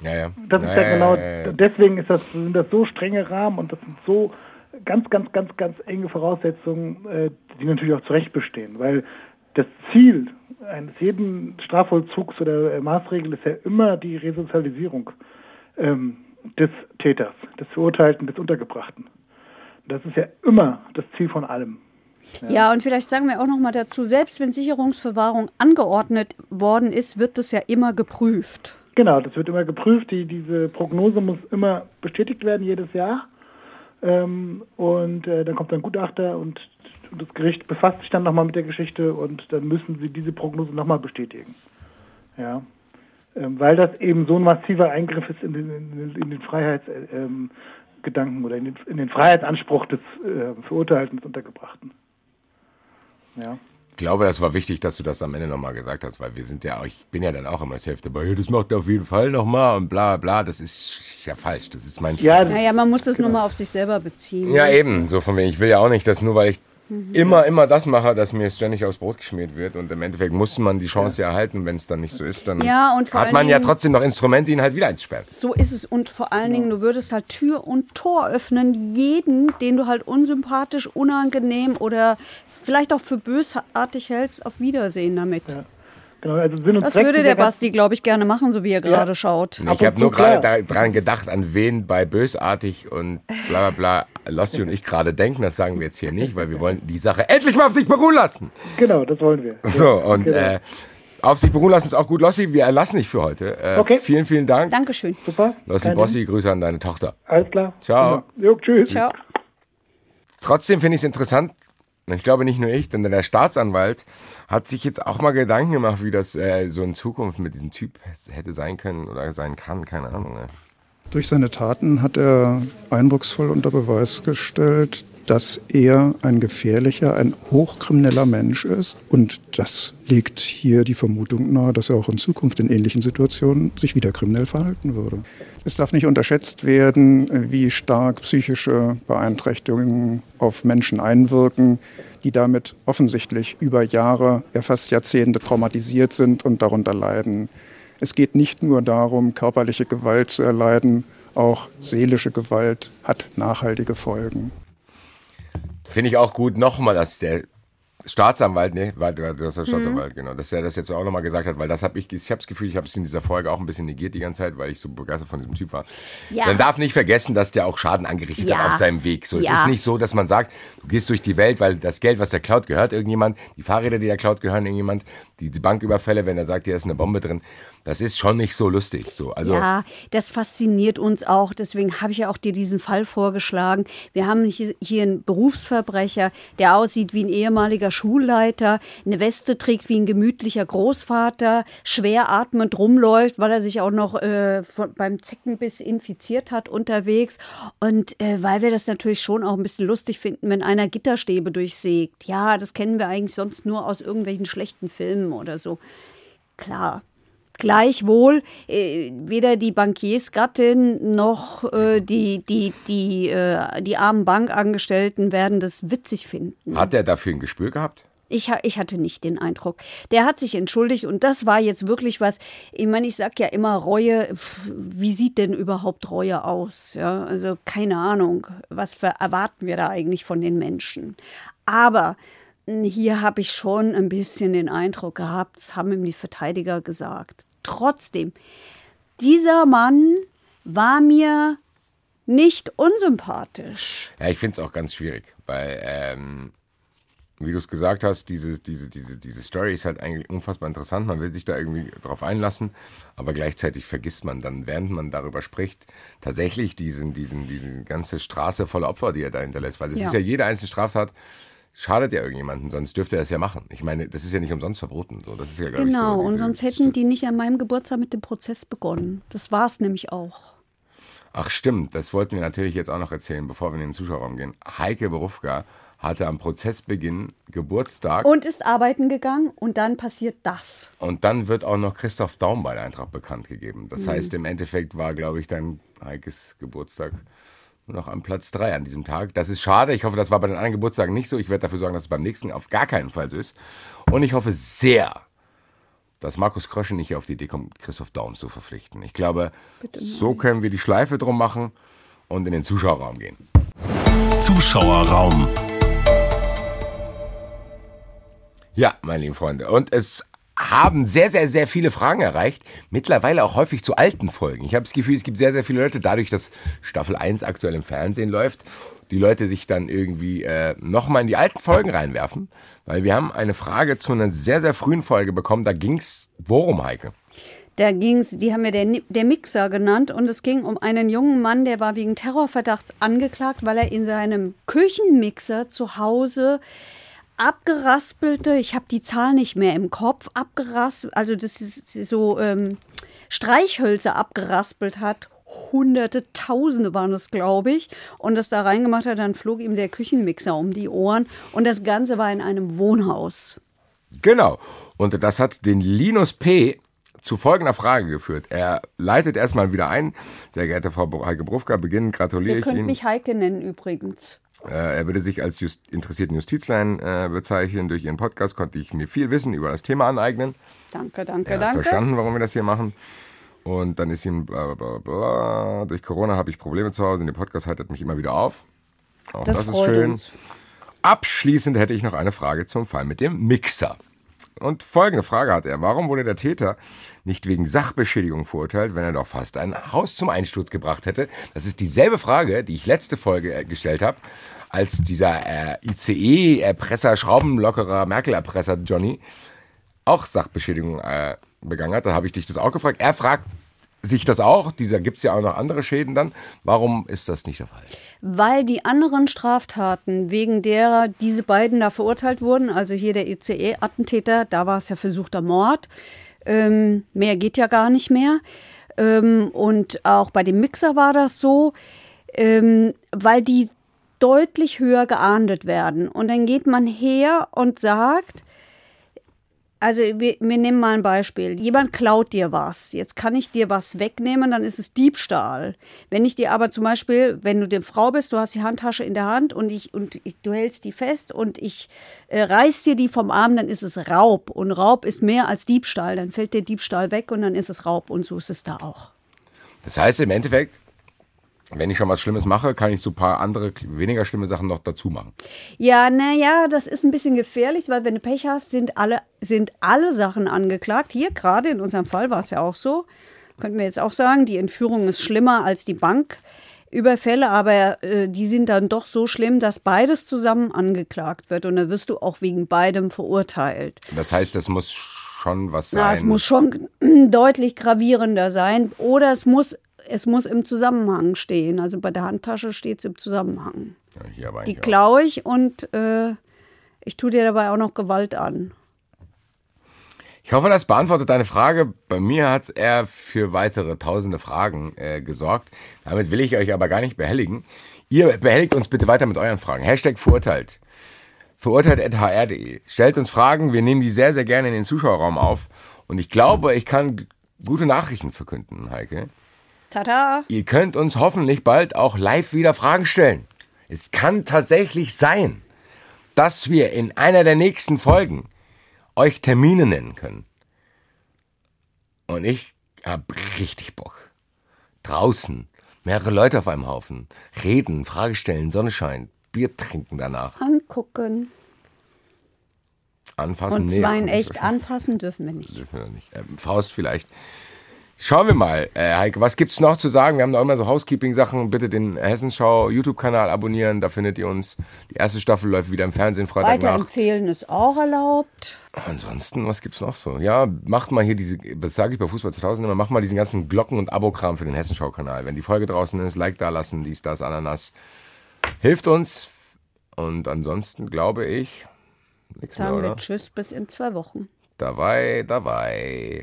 D: Ja, ja.
G: Das ist
D: ja,
G: ja genau, deswegen ist das, sind das so strenge Rahmen und das sind so ganz, ganz, ganz, ganz enge Voraussetzungen, äh, die natürlich auch zu Recht bestehen. Weil das Ziel eines jeden Strafvollzugs oder äh, Maßregel ist ja immer die Resozialisierung ähm, des Täters, des Verurteilten, des Untergebrachten. Das ist ja immer das Ziel von allem.
C: Ja. und vielleicht sagen wir auch noch mal dazu, selbst wenn Sicherungsverwahrung angeordnet worden ist, wird das ja immer geprüft.
G: Genau, das wird immer geprüft. Die, diese Prognose muss immer bestätigt werden jedes Jahr. Ähm, und äh, dann kommt ein Gutachter und, und das Gericht befasst sich dann nochmal mit der Geschichte und dann müssen sie diese Prognose nochmal bestätigen. Ja. Ähm, weil das eben so ein massiver Eingriff ist in den, in, den Freiheitsgedanken ähm, oder in den, in den, Freiheitsanspruch des äh, Verurteilten, des Untergebrachten.
D: Ja. Ich glaube, das war wichtig, dass du das am Ende nochmal gesagt hast, weil wir sind ja, ich bin ja dann auch immer das Hälfte dabei, das macht er auf jeden Fall nochmal und bla bla, das ist ja falsch, das ist mein...
C: Ja, naja, man muss das genau. nur mal auf sich selber beziehen.
D: Ja, eben, so von wegen, ich will ja auch nicht, dass nur weil ich mhm. immer, immer das mache, dass mir ständig aufs Brot geschmiert wird. Und im Endeffekt muss man die Chance ja, erhalten. Wenn es dann nicht so ist, dann
C: ja,
D: hat man ja trotzdem noch Instrumente, ihn halt wieder einzusperren.
C: So ist es. Und vor allen Dingen, du würdest halt Tür und Tor öffnen, jeden, den du halt unsympathisch, unangenehm oder vielleicht auch für bösartig hältst, auf Wiedersehen damit. Ja. Genau, also Sinn und das Zweck würde der Basti, glaube ich, gerne machen, so wie er gerade ja. schaut.
D: Ich habe nur gerade daran gedacht, an wen bei bösartig und bla bla bla Lossi und ich gerade denken. Das sagen wir jetzt hier nicht, weil wir wollen die Sache endlich mal auf sich beruhen lassen.
G: Genau, das wollen wir.
D: So, und genau. äh, auf sich beruhen lassen ist auch gut. Lossi, wir erlassen dich für heute. Äh, okay. Vielen, vielen Dank.
C: Dankeschön.
G: Super.
D: Lossi Bossi, Grüße an deine Tochter.
G: Alles klar.
D: Ciao.
G: Jo, tschüss. Ciao.
D: Trotzdem finde ich es interessant, ich glaube nicht nur ich, denn der Staatsanwalt hat sich jetzt auch mal Gedanken gemacht, wie das äh, so in Zukunft mit diesem Typ hätte sein können oder sein kann, keine Ahnung. Ey.
H: Durch seine Taten hat er eindrucksvoll unter Beweis gestellt, dass er ein gefährlicher, ein hochkrimineller Mensch ist. Und das legt hier die Vermutung nahe, dass er auch in Zukunft in ähnlichen Situationen sich wieder kriminell verhalten würde. Es darf nicht unterschätzt werden, wie stark psychische Beeinträchtigungen auf Menschen einwirken, die damit offensichtlich über Jahre, ja fast Jahrzehnte traumatisiert sind und darunter leiden. Es geht nicht nur darum, körperliche Gewalt zu erleiden, auch seelische Gewalt hat nachhaltige Folgen.
D: Finde ich auch gut nochmal, dass der Staatsanwalt, ne, war das der Staatsanwalt, mhm. genau, dass er das jetzt auch nochmal gesagt hat, weil das habe ich, ich habe das Gefühl, ich habe es in dieser Folge auch ein bisschen negiert die ganze Zeit, weil ich so begeistert von diesem Typ war. Ja. Man darf nicht vergessen, dass der auch Schaden angerichtet ja. hat auf seinem Weg. So, ja. es ist nicht so, dass man sagt, du gehst durch die Welt, weil das Geld, was der klaut, gehört irgendjemand, die Fahrräder, die der klaut, gehören irgendjemand, die, die Banküberfälle, wenn er sagt, hier ist eine Bombe drin, das ist schon nicht so lustig. So, also
C: ja, das fasziniert uns auch. Deswegen habe ich ja auch dir diesen Fall vorgeschlagen. Wir haben hier einen Berufsverbrecher, der aussieht wie ein ehemaliger Schulleiter, eine Weste trägt wie ein gemütlicher Großvater, schwer atmend rumläuft, weil er sich auch noch äh, beim Zeckenbiss infiziert hat unterwegs. Und äh, weil wir das natürlich schon auch ein bisschen lustig finden, wenn einer Gitterstäbe durchsägt. Ja, das kennen wir eigentlich sonst nur aus irgendwelchen schlechten Filmen oder so. Klar, Gleichwohl äh, weder die Bankiersgattin noch äh, die, die, die, äh, die armen Bankangestellten werden das witzig finden.
D: Hat er dafür ein Gespür gehabt?
C: Ich, ich hatte nicht den Eindruck. Der hat sich entschuldigt und das war jetzt wirklich was. Ich meine, ich sage ja immer Reue. Wie sieht denn überhaupt Reue aus? Ja, also keine Ahnung. Was für, erwarten wir da eigentlich von den Menschen? Aber hier habe ich schon ein bisschen den Eindruck gehabt, das haben ihm die Verteidiger gesagt. Trotzdem, dieser Mann war mir nicht unsympathisch.
D: Ja, ich finde es auch ganz schwierig, weil, ähm, wie du es gesagt hast, diese, diese, diese, diese Story ist halt eigentlich unfassbar interessant. Man will sich da irgendwie drauf einlassen, aber gleichzeitig vergisst man dann, während man darüber spricht, tatsächlich diesen, diesen, diesen ganze Straße voller Opfer, die er da hinterlässt. Weil es ja. ist ja jede einzelne Straftat schadet ja irgendjemandem, sonst dürfte er es ja machen. Ich meine, das ist ja nicht umsonst verboten. So, das ist ja,
C: genau, ich, so und sonst hätten die nicht an meinem Geburtstag mit dem Prozess begonnen. Das war es nämlich auch.
D: Ach stimmt, das wollten wir natürlich jetzt auch noch erzählen, bevor wir in den Zuschauerraum gehen. Heike Berufka hatte am Prozessbeginn Geburtstag.
C: Und ist arbeiten gegangen und dann passiert das.
D: Und dann wird auch noch Christoph Daum bei der Eintracht bekannt gegeben. Das mhm. heißt, im Endeffekt war, glaube ich, dann Heikes Geburtstag nur noch am Platz 3 an diesem Tag. Das ist schade. Ich hoffe, das war bei den anderen Geburtstagen nicht so. Ich werde dafür sorgen, dass es beim nächsten auf gar keinen Fall so ist. Und ich hoffe sehr, dass Markus Krösche nicht auf die Idee kommt, Christoph Daum zu verpflichten. Ich glaube, so können wir die Schleife drum machen und in den Zuschauerraum gehen.
A: Zuschauerraum.
D: Ja, meine lieben Freunde. Und es haben sehr, sehr, sehr viele Fragen erreicht. Mittlerweile auch häufig zu alten Folgen. Ich habe das Gefühl, es gibt sehr, sehr viele Leute, dadurch, dass Staffel 1 aktuell im Fernsehen läuft, die Leute sich dann irgendwie äh, nochmal in die alten Folgen reinwerfen. Weil wir haben eine Frage zu einer sehr, sehr frühen Folge bekommen. Da ging es worum, Heike?
C: Da ging's, die haben wir der, der Mixer genannt und es ging um einen jungen Mann, der war wegen Terrorverdachts angeklagt, weil er in seinem Küchenmixer zu Hause abgeraspelte, ich habe die Zahl nicht mehr im Kopf, abgeraspelt, also das ist so ähm, Streichhölzer abgeraspelt hat. Hunderte, Tausende waren es, glaube ich. Und das da reingemacht hat, dann flog ihm der Küchenmixer um die Ohren. Und das Ganze war in einem Wohnhaus.
D: Genau. Und das hat den Linus P. zu folgender Frage geführt. Er leitet erstmal wieder ein. Sehr geehrte Frau Heike Brufka, beginnen gratuliere
C: Ihr
D: ich
C: könnt
D: Ihnen.
C: mich Heike nennen übrigens.
D: Äh, er würde sich als just interessierten Justizlein äh, bezeichnen. Durch Ihren Podcast konnte ich mir viel Wissen über das Thema aneignen.
C: Danke, danke,
D: Er hat
C: danke.
D: verstanden, warum wir das hier machen. Und dann ist ihm bla bla bla bla. Durch Corona habe ich Probleme zu Hause und der Podcast heitert mich immer wieder auf. Auch das,
C: Das,
D: ist schön.
C: uns.
D: Abschließend hätte ich noch eine Frage zum Fall mit dem Mixer. Und folgende Frage hat er. Warum wurde der Täter nicht wegen Sachbeschädigung verurteilt, wenn er doch fast ein Haus zum Einsturz gebracht hätte? Das ist dieselbe Frage, die ich letzte Folge äh, gestellt habe, als dieser äh, ICE-Erpresser, Schraubenlockerer, Merkel-Erpresser Johnny auch Sachbeschädigung äh, begangen hat. Da habe ich dich das auch gefragt. Er fragt sich das auch. Dieser gibt es ja auch noch andere Schäden dann. Warum ist das nicht der Fall?
C: Weil die anderen Straftaten, wegen derer diese beiden da verurteilt wurden, also hier der ECE-Attentäter, da war es ja versuchter Mord. Ähm, mehr geht ja gar nicht mehr. Ähm, und auch bei dem Mixer war das so, ähm, weil die deutlich höher geahndet werden. Und dann geht man her und sagt, also wir, wir nehmen mal ein Beispiel. Jemand klaut dir was. Jetzt kann ich dir was wegnehmen, dann ist es Diebstahl. Wenn ich dir aber zum Beispiel, wenn du eine Frau bist, du hast die Handtasche in der Hand und ich und ich, du hältst die fest und ich äh, reiß dir die vom Arm, dann ist es Raub. Und Raub ist mehr als Diebstahl. Dann fällt der Diebstahl weg und dann ist es Raub. Und so ist es da auch.
D: Das heißt im Endeffekt, wenn ich schon was Schlimmes mache, kann ich so ein paar andere, weniger schlimme Sachen noch dazu machen.
C: Ja, naja, das ist ein bisschen gefährlich, weil wenn du Pech hast, sind alle, sind alle Sachen angeklagt. Hier gerade in unserem Fall war es ja auch so. Könnten wir jetzt auch sagen, die Entführung ist schlimmer als die Banküberfälle, aber äh, die sind dann doch so schlimm, dass beides zusammen angeklagt wird. Und dann wirst du auch wegen beidem verurteilt.
D: Das heißt, das muss schon was sein.
C: Na, es muss schon deutlich gravierender sein oder es muss, es muss im Zusammenhang stehen. Also bei der Handtasche steht es im Zusammenhang.
D: Ja,
C: Die klaue ich und äh, ich tue dir dabei auch noch Gewalt an.
D: Ich hoffe, das beantwortet deine Frage. Bei mir hat er für weitere tausende Fragen äh, gesorgt. Damit will ich euch aber gar nicht behelligen. Ihr behelligt uns bitte weiter mit euren Fragen. Hashtag verurteilt. Verurteilt.hr.de. Stellt uns Fragen. Wir nehmen die sehr, sehr gerne in den Zuschauerraum auf. Und ich glaube, ich kann gute Nachrichten verkünden, Heike.
C: Tada!
D: Ihr könnt uns hoffentlich bald auch live wieder Fragen stellen. Es kann tatsächlich sein, dass wir in einer der nächsten Folgen euch Termine nennen können. Und ich hab richtig Bock. Draußen, mehrere Leute auf einem Haufen, reden, Frage stellen, Sonne scheint, Bier trinken danach,
C: Angucken.
D: anfassen.
C: Und
D: nee,
C: zwar in
D: komm,
C: echt anfassen dürfen wir nicht.
D: dürfen wir nicht. Ähm, Faust vielleicht. Schauen wir mal, äh, Heike, was gibt's noch zu sagen? Wir haben da immer so Housekeeping-Sachen. Bitte den Hessenschau YouTube-Kanal abonnieren, da findet ihr uns. Die erste Staffel läuft wieder im Fernsehen Freitagnacht.
C: Weiterempfehlen ist auch erlaubt.
D: Ansonsten, was gibt's noch so? Ja, macht mal hier diese, das sage ich bei Fußball 2000 immer, macht mal diesen ganzen Glocken- und Abokram für den Hessenschau-Kanal. Wenn die Folge draußen ist, Like da lassen, dies, das, Ananas. Hilft uns. Und ansonsten glaube ich, nichts mehr,
C: Sagen wir
D: oder?
C: Tschüss bis in zwei Wochen.
D: Dabei, dabei.